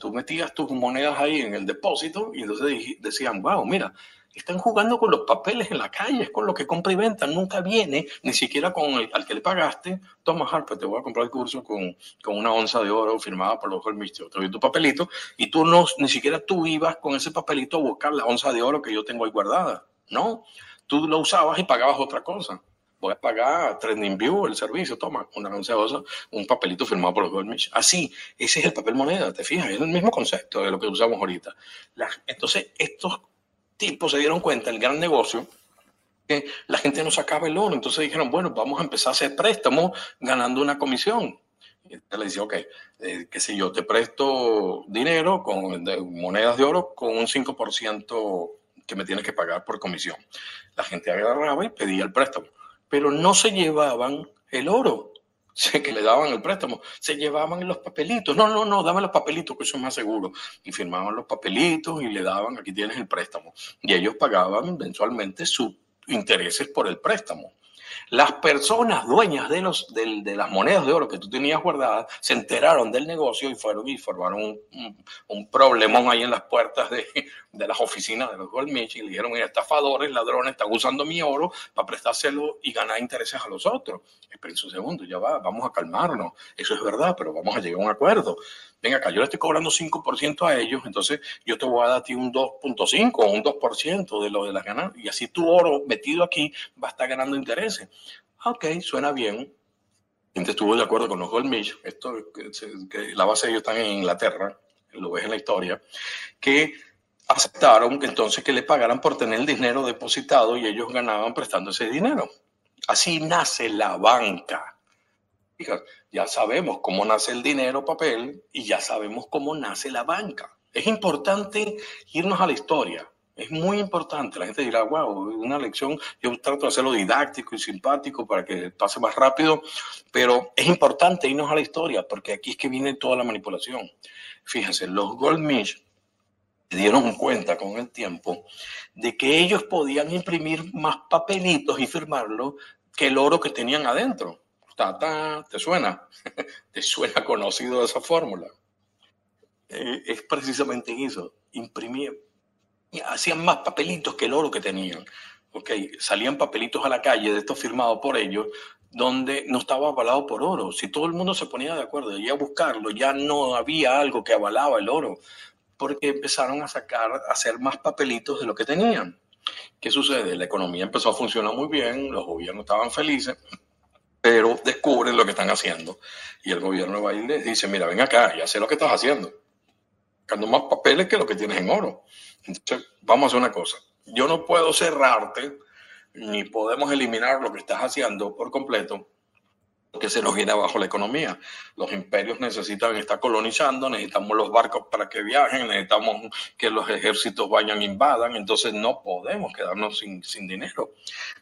tú metías tus monedas ahí en el depósito y entonces decían, wow, mira, están jugando con los papeles en la calle, con lo que compra y venta, nunca viene, ni siquiera con el al que le pagaste, toma Harper, te voy a comprar el curso con, con una onza de oro firmada por los Holmister, te doy tu papelito, y tú no, ni siquiera tú ibas con ese papelito a buscar la onza de oro que yo tengo ahí guardada, no, tú lo usabas y pagabas otra cosa voy a pagar View el servicio, toma, una onceosa, un papelito firmado por los Goldmich. Así, ese es el papel moneda, te fijas, es el mismo concepto de lo que usamos ahorita. entonces, estos tipos se dieron cuenta, el gran negocio, que la gente no sacaba el oro, entonces dijeron, bueno, vamos a empezar a hacer préstamos ganando una comisión. Y le decía, ok, eh, qué sé yo, te presto dinero con monedas de oro con un 5% que me tienes que pagar por comisión. La gente agarraba y pedía el préstamo pero no se llevaban el oro [laughs] que le daban el préstamo, se llevaban los papelitos. No, no, no, dame los papelitos, que eso es más seguro. Y firmaban los papelitos y le daban, aquí tienes el préstamo. Y ellos pagaban mensualmente sus intereses por el préstamo. Las personas dueñas de, los, de, las monedas de oro que tú tenías guardadas se enteraron del negocio y fueron y formaron un, un, problemón ahí en las puertas de, de las oficinas de los Goldmich y le dijeron, estafadores, ladrones, están usando mi oro para prestárselo y ganar intereses a los otros. Espérense un segundo, ya va, vamos a calmarnos. Eso es verdad, pero vamos a llegar a un acuerdo. Venga acá, yo le estoy cobrando 5% a ellos, entonces yo te voy a dar a ti un 2.5 o un 2% de lo de las ganancias. Y así tu oro metido aquí va a estar ganando intereses. Ok, suena bien. Gente estuvo de acuerdo con los Goldmich, esto que la base de ellos están en Inglaterra, lo ves en la historia, que aceptaron entonces que le pagaran por tener el dinero depositado y ellos ganaban prestando ese dinero. Así nace la banca. Ya sabemos cómo nace el dinero papel y ya sabemos cómo nace la banca. Es importante irnos a la historia. Es muy importante. La gente dirá, wow, una lección. Yo trato de hacerlo didáctico y simpático para que pase más rápido, pero es importante irnos a la historia porque aquí es que viene toda la manipulación. Fíjense, los Goldmich dieron cuenta con el tiempo de que ellos podían imprimir más papelitos y firmarlo que el oro que tenían adentro. ¿Te suena? [laughs] ¿Te suena conocido esa fórmula? Eh, es precisamente eso. Imprimir, hacían más papelitos que el oro que tenían. Ok, salían papelitos a la calle de estos firmados por ellos donde no estaba avalado por oro. Si todo el mundo se ponía de acuerdo y a buscarlo, ya no había algo que avalaba el oro porque empezaron a sacar, a hacer más papelitos de lo que tenían. ¿Qué sucede? La economía empezó a funcionar muy bien, los gobiernos estaban felices, pero descubren lo que están haciendo. Y el gobierno va y les dice, mira, ven acá, ya sé lo que estás haciendo. Sacando más papeles que lo que tienes en oro. Entonces, vamos a hacer una cosa. Yo no puedo cerrarte, ni podemos eliminar lo que estás haciendo por completo, que se nos viene abajo la economía. Los imperios necesitan estar colonizando, necesitamos los barcos para que viajen, necesitamos que los ejércitos vayan, invadan, entonces no podemos quedarnos sin, sin dinero.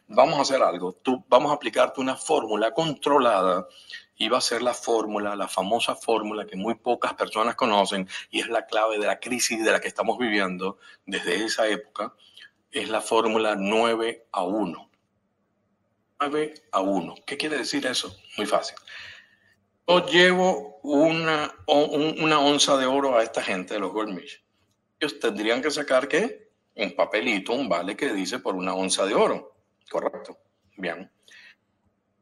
Vamos a hacer algo, Tú, vamos a aplicarte una fórmula controlada y va a ser la fórmula, la famosa fórmula que muy pocas personas conocen y es la clave de la crisis de la que estamos viviendo desde esa época es la fórmula 9 a 1. 9 a 1. ¿Qué quiere decir eso? Muy fácil. Yo llevo una, una onza de oro a esta gente de los Goldmich. Ellos tendrían que sacar, ¿qué? Un papelito, un vale que dice por una onza de oro. Correcto. Bien.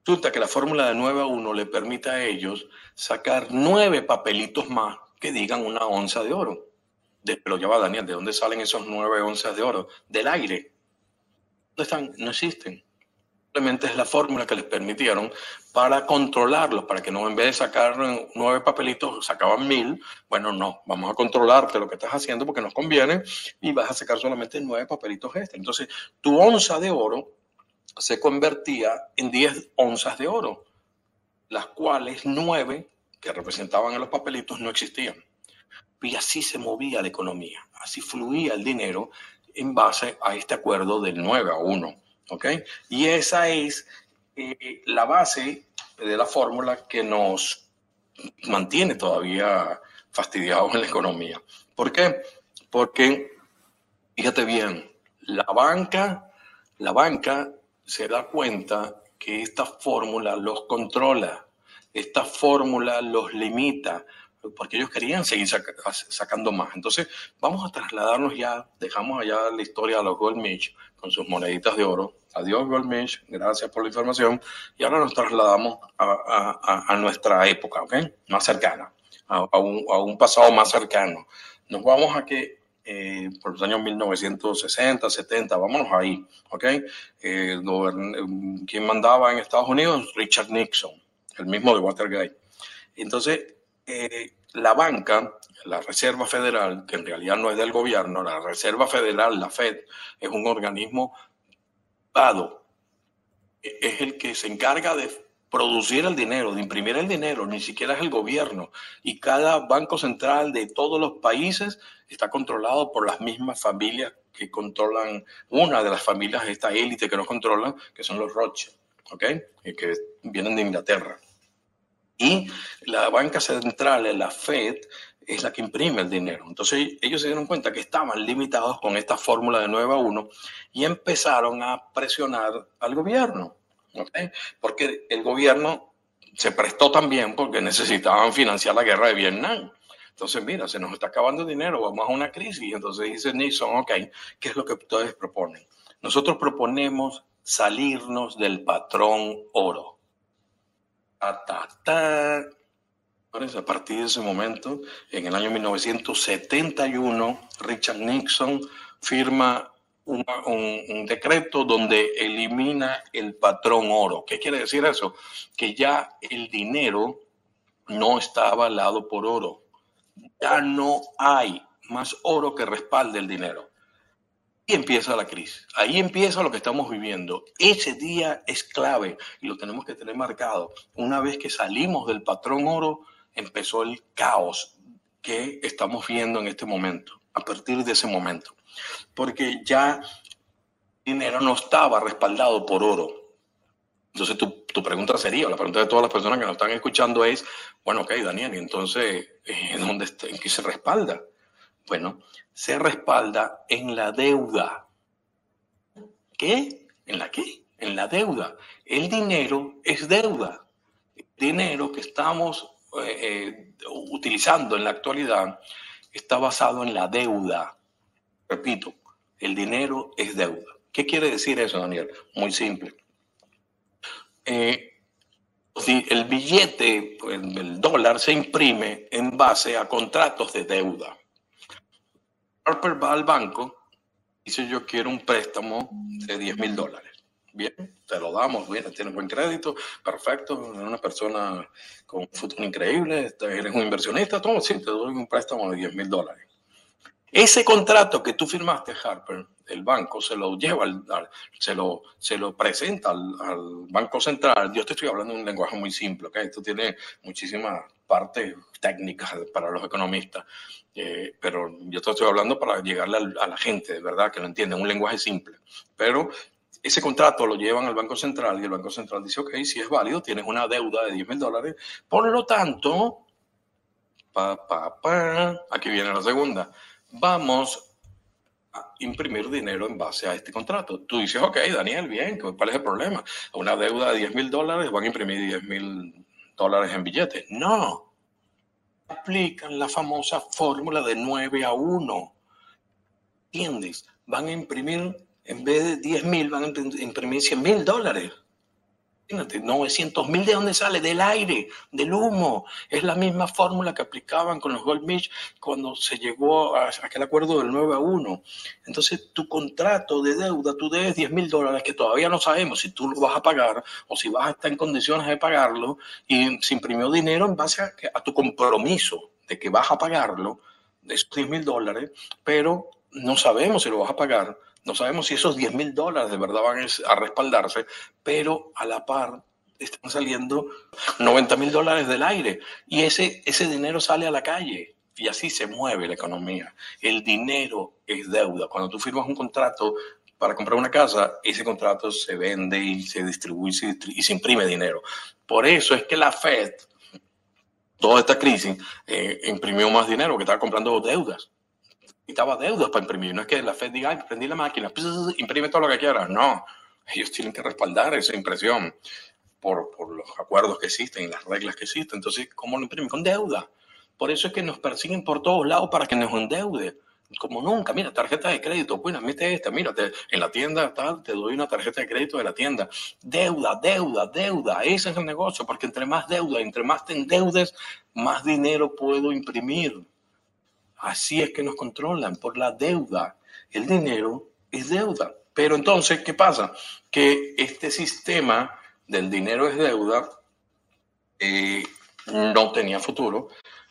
Resulta que la fórmula de 9 a 1 le permite a ellos sacar nueve papelitos más que digan una onza de oro. De, lo lleva Daniel, ¿de dónde salen esos nueve onzas de oro? Del aire. ¿Dónde están? No existen. Simplemente es la fórmula que les permitieron para controlarlos, para que no en vez de sacar nueve papelitos, sacaban mil. Bueno, no, vamos a controlarte lo que estás haciendo porque nos conviene y vas a sacar solamente nueve papelitos este. Entonces, tu onza de oro se convertía en 10 onzas de oro, las cuales nueve que representaban en los papelitos no existían. Y así se movía la economía, así fluía el dinero en base a este acuerdo del 9 a 1. Y esa es eh, la base de la fórmula que nos mantiene todavía fastidiados en la economía. ¿Por qué? Porque, fíjate bien, la banca, la banca se da cuenta que esta fórmula los controla, esta fórmula los limita, porque ellos querían seguir sacando más. Entonces, vamos a trasladarnos ya, dejamos allá la historia de los Goldmich con sus moneditas de oro. Adiós, Goldmich, gracias por la información. Y ahora nos trasladamos a, nuestra época, ¿ok? Más cercana, a, un, pasado más cercano. Nos vamos a que eh, por los años 1960, 70, vámonos ahí, ¿ok? Eh, quien mandaba en Estados Unidos, Richard Nixon, el mismo de Watergate. Entonces, eh, la banca, la Reserva Federal, que en realidad no es del gobierno, la Reserva Federal, la Fed, es un organismo dado, es el que se encarga de producir el dinero, de imprimir el dinero, ni siquiera es el gobierno. Y cada banco central de todos los países está controlado por las mismas familias que controlan, una de las familias, esta élite que nos controlan, que son los Rothschild, ¿ok? Que vienen de Inglaterra. Y la banca central, la Fed, es la que imprime el dinero. Entonces ellos se dieron cuenta que estaban limitados con esta fórmula de 9 a 1 y empezaron a presionar al gobierno. Porque el gobierno se prestó también porque necesitaban financiar la guerra de Vietnam. Entonces, mira, se nos está acabando el dinero, vamos a una crisis. Entonces dice Nixon, ok, ¿qué es lo que ustedes proponen? Nosotros proponemos salirnos del patrón oro a partir de ese momento, en el año 1971, Richard Nixon firma un, decreto donde elimina el patrón oro. ¿Qué quiere decir eso? Que ya el dinero no está avalado por oro. Ya no hay más oro que respalde el dinero empieza la crisis. Ahí empieza lo que estamos viviendo. Ese día es clave y lo tenemos que tener marcado. Una vez que salimos del patrón oro, empezó el caos que estamos viendo en este momento, a partir de ese momento. Porque ya dinero no estaba respaldado por oro. Entonces tu, tu, pregunta sería, la pregunta de todas las personas que nos están escuchando es, bueno, ok, Daniel, entonces, eh, ¿dónde está, ¿en qué se respalda? Bueno, se respalda en la deuda. ¿Qué? ¿En la qué? En la deuda. El dinero es deuda. El dinero que estamos eh, eh, utilizando en la actualidad está basado en la deuda. Repito, el dinero es deuda. ¿Qué quiere decir eso, Daniel? Muy simple. Eh, el billete, el dólar, se imprime en base a contratos de deuda. Harper va al banco y dice yo quiero un préstamo de 10 mil dólares. Bien, te lo damos, bien, tienes buen crédito, perfecto, eres una persona con un futuro increíble, eres un inversionista, todo, sí, te doy un préstamo de 10 mil dólares. Ese contrato que tú firmaste, Harper, el banco se lo lleva, se, lo, se lo presenta al, al, Banco Central. Yo te estoy hablando en un lenguaje muy simple, ¿ok? Esto tiene muchísimas partes técnicas para los economistas, eh, pero yo te estoy hablando para llegarle a, la gente, de verdad, que lo entiende, un lenguaje simple. Pero ese contrato lo llevan al Banco Central y el Banco Central dice, ok, si es válido, tienes una deuda de 10 mil dólares, por lo tanto, pa, pa, pa, aquí viene la segunda, vamos imprimir dinero en base a este contrato. Tú dices, ok, Daniel, bien, ¿cuál es el problema? Una deuda de 10 mil dólares, van a imprimir 10 mil dólares en billetes. No. Aplican la famosa fórmula de 9 a 1. ¿Entiendes? Van a imprimir, en vez de 10 mil, van a imprimir 100 mil dólares. 900 mil de dónde sale? Del aire, del humo. Es la misma fórmula que aplicaban con los Goldmich cuando se llegó a aquel acuerdo del 9 a 1. Entonces, tu contrato de deuda, tú debes 10 mil dólares que todavía no sabemos si tú lo vas a pagar o si vas a estar en condiciones de pagarlo y se imprimió dinero en base a, a tu compromiso de que vas a pagarlo, de esos 10 mil dólares, pero no sabemos si lo vas a pagar no sabemos si esos 10 mil dólares de verdad van a respaldarse, pero a la par están saliendo 90 mil dólares del aire y ese, ese dinero sale a la calle y así se mueve la economía. El dinero es deuda. Cuando tú firmas un contrato para comprar una casa, ese contrato se vende y se distribuye y se imprime dinero. Por eso es que la Fed, toda esta crisis, eh, imprimió más dinero que estaba comprando deudas necesitaba deudas para imprimir. No es que la Fed diga, prendí la máquina, imprime todo lo que quieras. No, ellos tienen que respaldar esa impresión por, por los acuerdos que existen y las reglas que existen. Entonces, ¿cómo lo imprimen? Con deuda. Por eso es que nos persiguen por todos lados para que nos endeude. Como nunca, mira, tarjeta de crédito, bueno, mete esta, mira, en la tienda tal, te doy una tarjeta de crédito de la tienda. Deuda, deuda, deuda, ese es el negocio, porque entre más deuda, entre más te endeudes, más dinero puedo imprimir. Así es que nos controlan por la deuda. El dinero es deuda. Pero entonces, ¿qué pasa? Que este sistema del dinero es deuda eh, no tenía futuro.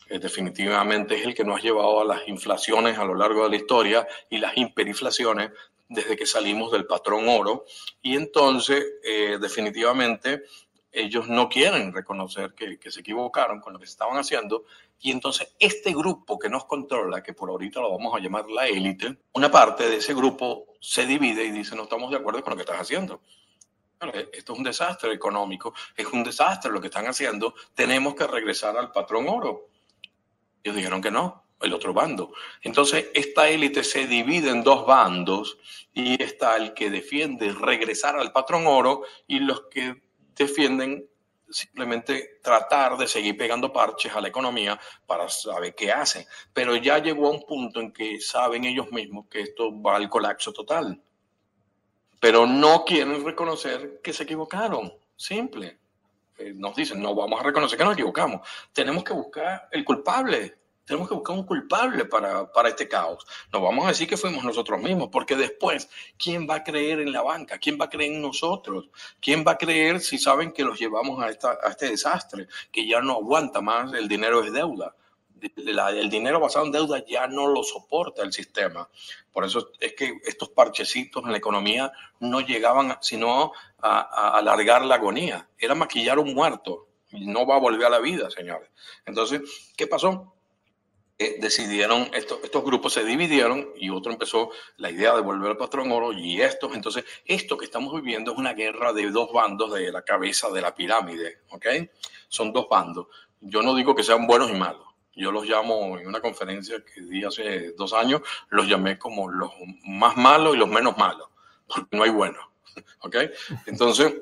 Eh, definitivamente es el que nos ha llevado a las inflaciones a lo largo de la historia y las hiperinflaciones desde que salimos del patrón oro. Y entonces, eh, definitivamente, ellos no quieren reconocer que, se equivocaron con lo que estaban haciendo. Y entonces este grupo que nos controla, que por ahorita lo vamos a llamar la élite, una parte de ese grupo se divide y dice, no estamos de acuerdo con lo que estás haciendo. Esto es un desastre económico, es un desastre lo que están haciendo, tenemos que regresar al patrón oro. Ellos dijeron que no, el otro bando. Entonces, esta élite se divide en dos bandos y está el que defiende regresar al patrón oro y los que defienden simplemente tratar de seguir pegando parches a la economía para saber qué hacen. Pero ya llegó a un punto en que saben ellos mismos que esto va al colapso total. Pero no quieren reconocer que se equivocaron. Simple. Eh, nos dicen, no vamos a reconocer que nos equivocamos. Tenemos que buscar el culpable. Tenemos que buscar un culpable para, para, este caos. No vamos a decir que fuimos nosotros mismos, porque después, ¿quién va a creer en la banca? ¿Quién va a creer en nosotros? ¿Quién va a creer si saben que los llevamos a, esta, a este desastre, que ya no aguanta más, el dinero es deuda? el dinero basado en deuda ya no lo soporta el sistema. Por eso es que estos parchecitos en la economía no llegaban sino a, a alargar la agonía. Era maquillar un muerto. No va a volver a la vida, señores. Entonces, ¿qué pasó? Decidieron, estos, estos grupos se dividieron y otro empezó la idea de volver al patrón oro y estos, entonces esto que estamos viviendo es una guerra de dos bandos de la cabeza de la pirámide, ¿ok? Son dos bandos. Yo no digo que sean buenos y malos. Yo los llamo en una conferencia que di hace dos años, los llamé como los más malos y los menos malos, porque no hay buenos, ¿ok? Entonces,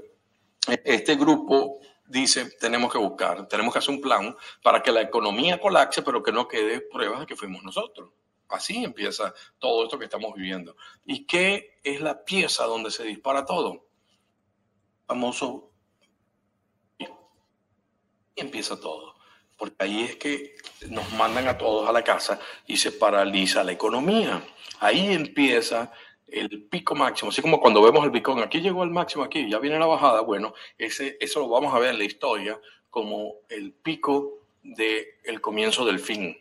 este grupo dice, tenemos que buscar, tenemos que hacer un plan para que la economía colapse, pero que no quede pruebas de que fuimos nosotros. Así empieza todo esto que estamos viviendo. ¿Y qué es la pieza donde se dispara todo? Famoso. Y empieza todo. Porque ahí es que nos mandan a todos a la casa y se paraliza la economía. Ahí empieza el pico máximo, así como cuando vemos el Bitcoin, aquí llegó el máximo, aquí ya viene la bajada, bueno, ese, eso lo vamos a ver en la historia como el pico del el comienzo del fin.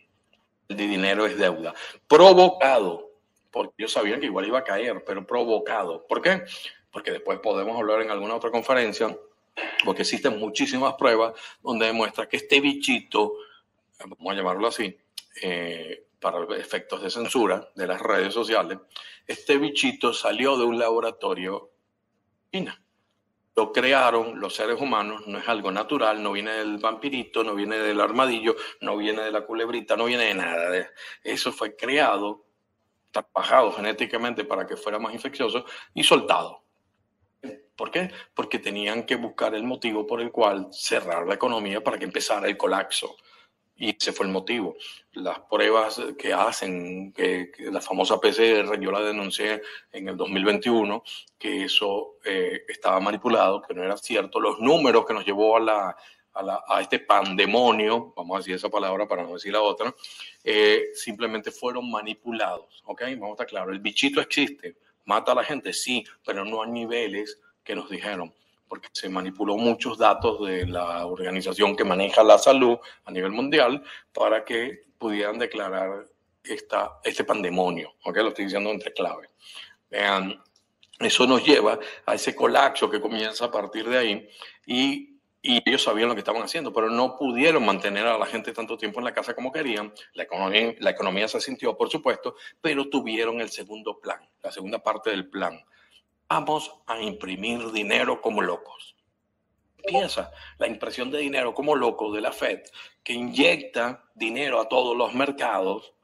El de dinero es deuda. Provocado, porque ellos sabían que igual iba a caer, pero provocado. ¿Por qué? Porque después podemos hablar en alguna otra conferencia, porque existen muchísimas pruebas donde demuestra que este bichito, vamos a llamarlo así, eh, para efectos de censura de las redes sociales, este bichito salió de un laboratorio china. Lo crearon los seres humanos, no es algo natural, no viene del vampirito, no viene del armadillo, no viene de la culebrita, no viene de nada. Eso fue creado trabajado genéticamente para que fuera más infeccioso y soltado. ¿Por qué? Porque tenían que buscar el motivo por el cual cerrar la economía para que empezara el colapso. Y ese fue el motivo. Las pruebas que hacen, que, la famosa PCR, yo la denuncié en el 2021, que eso eh, estaba manipulado, que no era cierto. Los números que nos llevó a, la, a, este pandemonio, vamos a decir esa palabra para no decir la otra, eh, simplemente fueron manipulados. ¿Ok? Vamos a estar claros. El bichito existe, mata a la gente, sí, pero no a niveles que nos dijeron porque se manipuló muchos datos de la organización que maneja la salud a nivel mundial para que pudieran declarar esta, este pandemonio. ¿ok? Lo estoy diciendo entre clave. Vean, eso nos lleva a ese colapso que comienza a partir de ahí y, y, ellos sabían lo que estaban haciendo, pero no pudieron mantener a la gente tanto tiempo en la casa como querían. La economía, la economía se sintió, por supuesto, pero tuvieron el segundo plan, la segunda parte del plan vamos a imprimir dinero como locos. Piensa la impresión de dinero como loco de la Fed, que inyecta dinero a todos los mercados,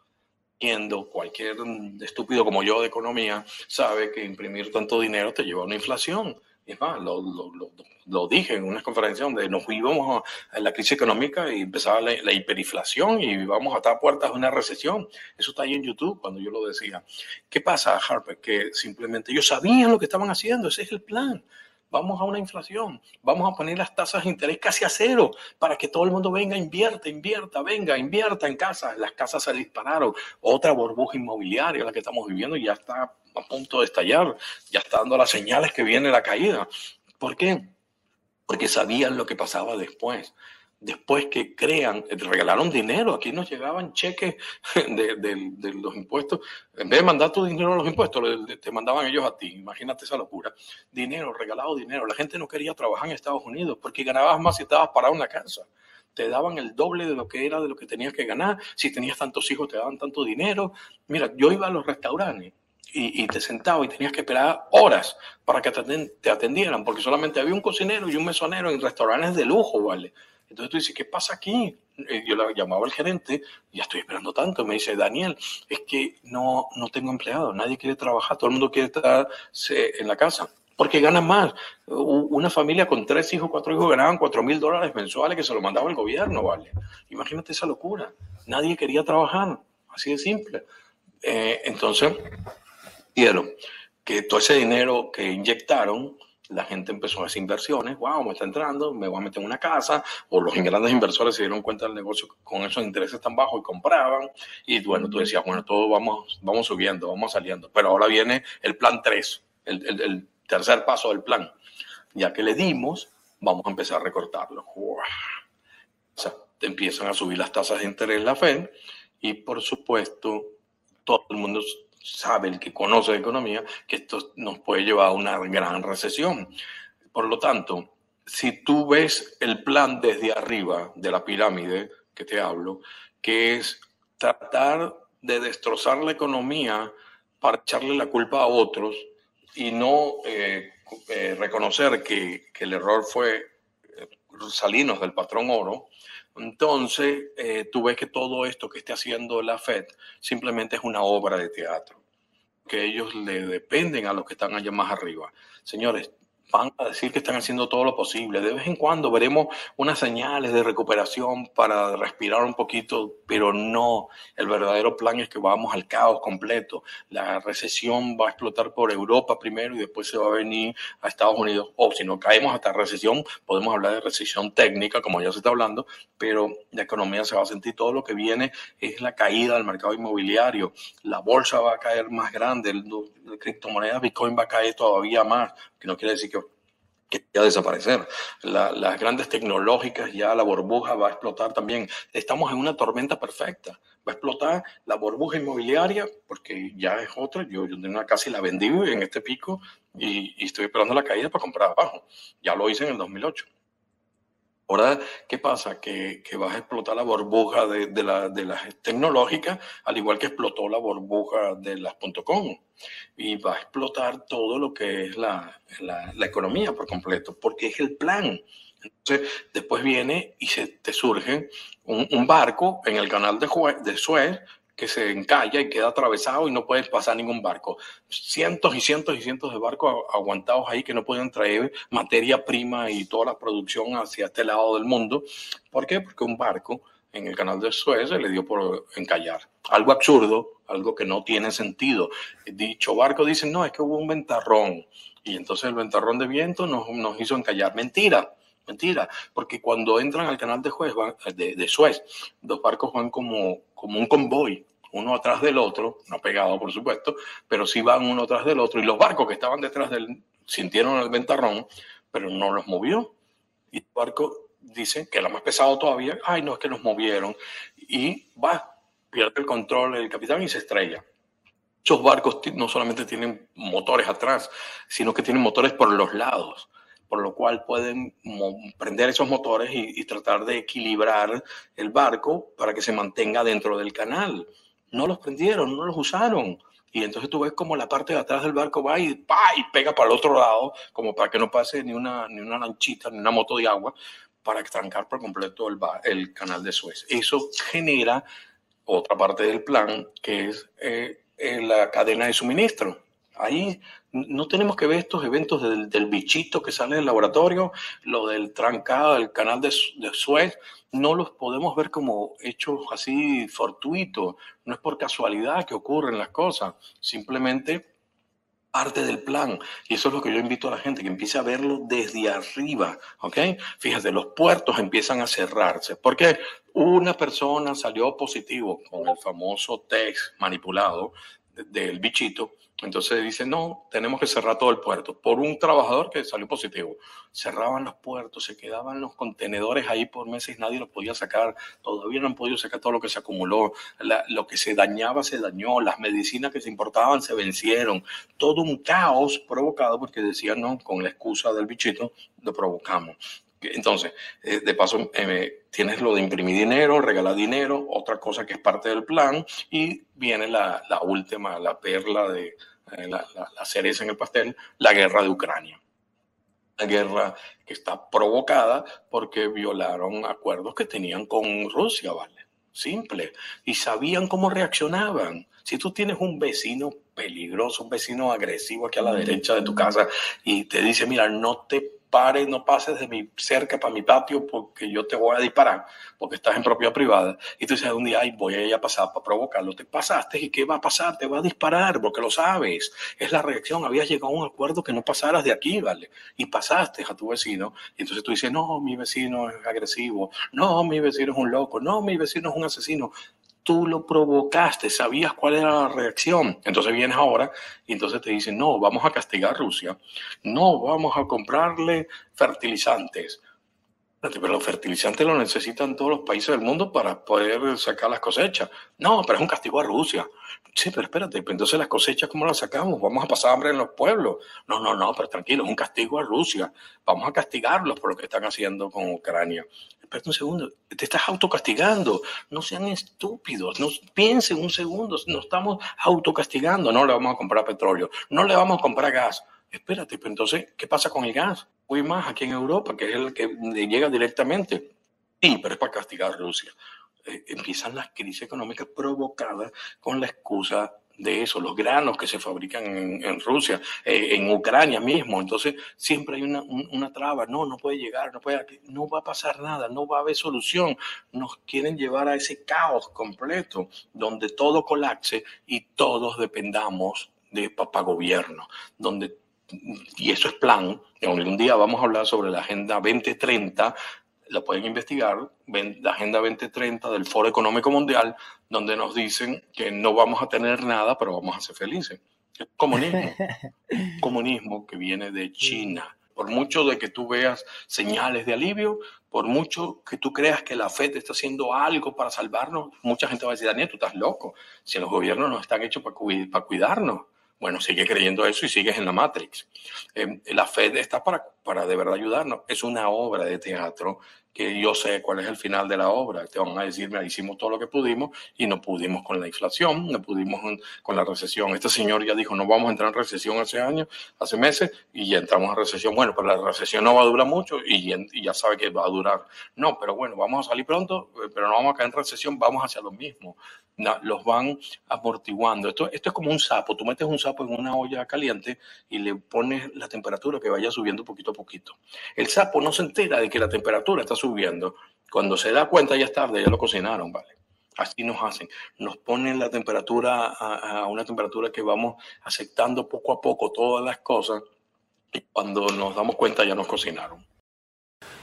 viendo cualquier estúpido como yo de economía sabe que imprimir tanto dinero te lleva a una inflación. Es más, lo, lo, dije en una conferencia donde nos íbamos a la crisis económica y empezaba la, hiperinflación y íbamos a estar a puertas de una recesión. Eso está ahí en YouTube cuando yo lo decía. ¿Qué pasa, Harper? Que simplemente ellos sabían lo que estaban haciendo, ese es el plan vamos a una inflación, vamos a poner las tasas de interés casi a cero para que todo el mundo venga, invierta, invierta, venga, invierta en casas. Las casas se dispararon. Otra burbuja inmobiliaria, la que estamos viviendo, ya está a punto de estallar, ya está dando las señales que viene la caída. ¿Por qué? Porque sabían lo que pasaba después después que crean, regalaron dinero, aquí nos llegaban cheques [laughs] de, los impuestos, en vez de mandar tu dinero a los impuestos, te mandaban ellos a ti, imagínate esa locura, dinero, regalado dinero, la gente no quería trabajar en Estados Unidos porque ganabas más si estabas parado en la casa, te daban el doble de lo que era de lo que tenías que ganar, si tenías tantos hijos te daban tanto dinero, mira, yo iba a los restaurantes y, te sentaba y tenías que esperar horas para que te atendieran, porque solamente había un cocinero y un mesonero en restaurantes de lujo, ¿vale? Entonces tú dices, ¿qué pasa aquí? Eh, yo le llamaba al gerente, ya estoy esperando tanto. Me dice, Daniel, es que no, no tengo empleado, nadie quiere trabajar, todo el mundo quiere estar en la casa. Porque ganan más. Una familia con tres hijos, cuatro hijos ganaban cuatro mil dólares mensuales que se lo mandaba el gobierno, ¿vale? Imagínate esa locura. Nadie quería trabajar, así de simple. Eh, entonces, quiero que todo ese dinero que inyectaron la gente empezó a hacer inversiones, wow, me está entrando, me voy a meter en una casa, o los grandes inversores se dieron cuenta del negocio con esos intereses tan bajos y compraban, y bueno, tú decías, bueno, todo vamos, vamos subiendo, vamos saliendo, pero ahora viene el plan 3, el, tercer paso del plan, ya que le dimos, vamos a empezar a recortarlo. O sea, te empiezan a subir las tasas de interés la Fed, y por supuesto, todo el mundo sabe, el que conoce de economía, que esto nos puede llevar a una gran recesión. Por lo tanto, si tú ves el plan desde arriba de la pirámide que te hablo, que es tratar de destrozar la economía para echarle la culpa a otros y no eh, eh, reconocer que, que, el error fue eh, salirnos del patrón oro, entonces eh, tú ves que todo esto que esté haciendo la Fed simplemente es una obra de teatro, que ellos le dependen a los que están allá más arriba. Señores, van a decir que están haciendo todo lo posible. De vez en cuando veremos unas señales de recuperación para respirar un poquito, pero no. El verdadero plan es que vamos al caos completo. La recesión va a explotar por Europa primero y después se va a venir a Estados Unidos. O si no caemos hasta recesión, podemos hablar de recesión técnica, como ya se está hablando, pero la economía se va a sentir. Todo lo que viene es la caída del mercado inmobiliario. La bolsa va a caer más grande, la criptomoneda Bitcoin va a caer todavía más que no quiere decir que, a desaparecer. las grandes tecnológicas, ya la burbuja va a explotar también. Estamos en una tormenta perfecta. Va a explotar la burbuja inmobiliaria, porque ya es otra. Yo, yo una casa la vendí en este pico y, y estoy esperando la caída para comprar abajo. Ya lo hice en el 2008. Ahora, ¿qué pasa? Que, que vas a explotar la burbuja de, de, la, de, las tecnológicas, al igual que explotó la burbuja de las .com. Y va a explotar todo lo que es la, la, la economía por completo, porque es el plan. Entonces, después viene y se te surge un, un barco en el canal de, de Suez que se encalla y queda atravesado y no puede pasar ningún barco. Cientos y cientos y cientos de barcos aguantados ahí que no pueden traer materia prima y toda la producción hacia este lado del mundo. ¿Por qué? Porque un barco en el canal de Suez se le dio por encallar. Algo absurdo, algo que no tiene sentido. Dicho barco dice, no, es que hubo un ventarrón y entonces el ventarrón de viento nos, nos hizo encallar. Mentira Mentira, porque cuando entran al canal de, de, Suez, los barcos van como, como un convoy, uno atrás del otro, no pegado por supuesto, pero sí van uno atrás del otro. Y los barcos que estaban detrás del sintieron el ventarrón, pero no los movió. Y el barco dice que era más pesado todavía, ay, no es que nos movieron. Y va, pierde el control el capitán y se estrella. Muchos barcos no solamente tienen motores atrás, sino que tienen motores por los lados por lo cual pueden prender esos motores y, tratar de equilibrar el barco para que se mantenga dentro del canal. No los prendieron, no los usaron. Y entonces tú ves como la parte de atrás del barco va y, y pega para el otro lado, como para que no pase ni una, ni una lanchita, ni una moto de agua, para trancar por completo el, el canal de Suez. Eso genera otra parte del plan, que es eh, la cadena de suministro. Ahí no tenemos que ver estos eventos del, bichito que sale del laboratorio, lo del trancado del canal de, Suez, no los podemos ver como hechos así fortuitos, no es por casualidad que ocurren las cosas, simplemente parte del plan. Y eso es lo que yo invito a la gente, que empiece a verlo desde arriba, ¿ok? Fíjate, los puertos empiezan a cerrarse, porque una persona salió positivo con el famoso test manipulado del bichito, entonces dice, no, tenemos que cerrar todo el puerto. Por un trabajador que salió positivo. Cerraban los puertos, se quedaban los contenedores ahí por meses, nadie los podía sacar, todavía no han podido sacar todo lo que se acumuló, lo que se dañaba se dañó, las medicinas que se importaban se vencieron, todo un caos provocado porque decían, no, con la excusa del bichito, lo provocamos. Entonces, eh, de paso, eh, tienes lo de imprimir dinero, regalar dinero, otra cosa que es parte del plan, y viene la, última, la perla de eh, la, cereza en el pastel, la guerra de Ucrania. La guerra que está provocada porque violaron acuerdos que tenían con Rusia, ¿vale? Simple. Y sabían cómo reaccionaban. Si tú tienes un vecino peligroso, un vecino agresivo aquí a la derecha de tu casa y te dice, mira, no te no pases de mi cerca para mi patio porque yo te voy a disparar, porque estás en propiedad privada. Y tú dices un día, ay, voy a ir a pasar para provocarlo. Te pasaste y ¿qué va a pasar? Te va a disparar porque lo sabes. Es la reacción. Habías llegado a un acuerdo que no pasaras de aquí, ¿vale? Y pasaste a tu vecino. Y entonces tú dices, no, mi vecino es agresivo. No, mi vecino es un loco. No, mi vecino es un asesino tú lo provocaste, sabías cuál era la reacción. Entonces vienes ahora y entonces te dicen, no, vamos a castigar a Rusia, no, vamos a comprarle fertilizantes. Pero los fertilizantes los necesitan todos los países del mundo para poder sacar las cosechas. No, pero es un castigo a Rusia. Sí, pero espérate, pues entonces las cosechas, ¿cómo las sacamos? Vamos a pasar hambre en los pueblos. No, no, no, pero tranquilo, es un castigo a Rusia. Vamos a castigarlos por lo que están haciendo con Ucrania. Espérate un segundo, te estás autocastigando. No sean estúpidos, no, piensen un segundo, nos estamos autocastigando. No le vamos a comprar petróleo, no le vamos a comprar gas. Espérate, pero entonces, ¿qué pasa con el gas? Más aquí en Europa, que es el que llega directamente. Sí, pero es para castigar a Rusia. Eh, empiezan las crisis económicas provocadas con la excusa de eso, los granos que se fabrican en, Rusia, eh, en Ucrania mismo. Entonces, siempre hay una, una, traba, no, no puede llegar, no, puede, no va a pasar nada, no va a haber solución. Nos quieren llevar a ese caos completo, donde todo colapse y todos dependamos de papá gobierno, donde y eso es plan. Un día vamos a hablar sobre la Agenda 2030 la pueden investigar, la Agenda 2030 del Foro Económico Mundial, donde nos dicen que no vamos a tener nada, pero vamos a ser felices. comunismo. [laughs] comunismo que viene de China. Por mucho de que tú veas señales de alivio, por mucho que tú creas que la FED está haciendo algo para salvarnos, mucha gente va a decir, Daniel, tú estás loco. Si los gobiernos no están hechos para, para cuidarnos. Bueno, sigue creyendo eso y sigues en la Matrix. Eh, la Fed está para, para de verdad ayudarnos. Es una obra de teatro que yo sé cuál es el final de la obra. Te van a decir, mira, hicimos todo lo que pudimos y no pudimos con la inflación, no pudimos con la recesión. Este señor ya dijo, no vamos a entrar en recesión hace años, hace meses, y ya entramos en recesión. Bueno, pero la recesión no va a durar mucho y, ya sabe que va a durar. No, pero bueno, vamos a salir pronto, eh, pero no vamos a caer en recesión, vamos hacia lo mismo. los van amortiguando. Esto, esto es como un sapo. Tú metes un sapo en una olla caliente y le pones la temperatura que vaya subiendo poquito a poquito. El sapo no se entera de que la temperatura está subiendo. Cuando se da cuenta ya es tarde, ya lo cocinaron, ¿vale? Así nos hacen. Nos ponen la temperatura a, una temperatura que vamos aceptando poco a poco todas las cosas y cuando nos damos cuenta ya nos cocinaron.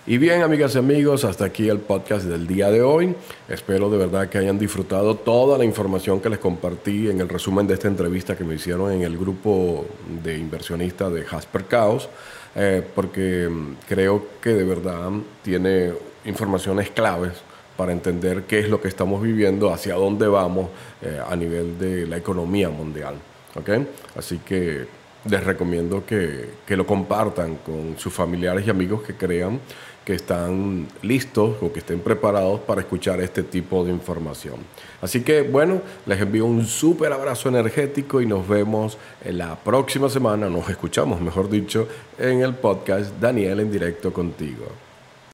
Y bien, amigas y amigos, hasta aquí el podcast del día de hoy. Espero de verdad que hayan disfrutado toda la información que les compartí en el resumen de esta entrevista que me hicieron en el grupo de inversionistas de Jasper Chaos. Eh, porque mm, creo que de verdad tiene informaciones claves para entender qué es lo que estamos viviendo, hacia dónde vamos eh, a nivel de la economía mundial. ¿okay? Así que les recomiendo que, que, lo compartan con sus familiares y amigos que crean que están listos o que estén preparados para escuchar este tipo de información. Así que bueno, les envío un súper abrazo energético y nos vemos en la próxima semana, nos escuchamos mejor dicho, en el podcast Daniel en directo contigo.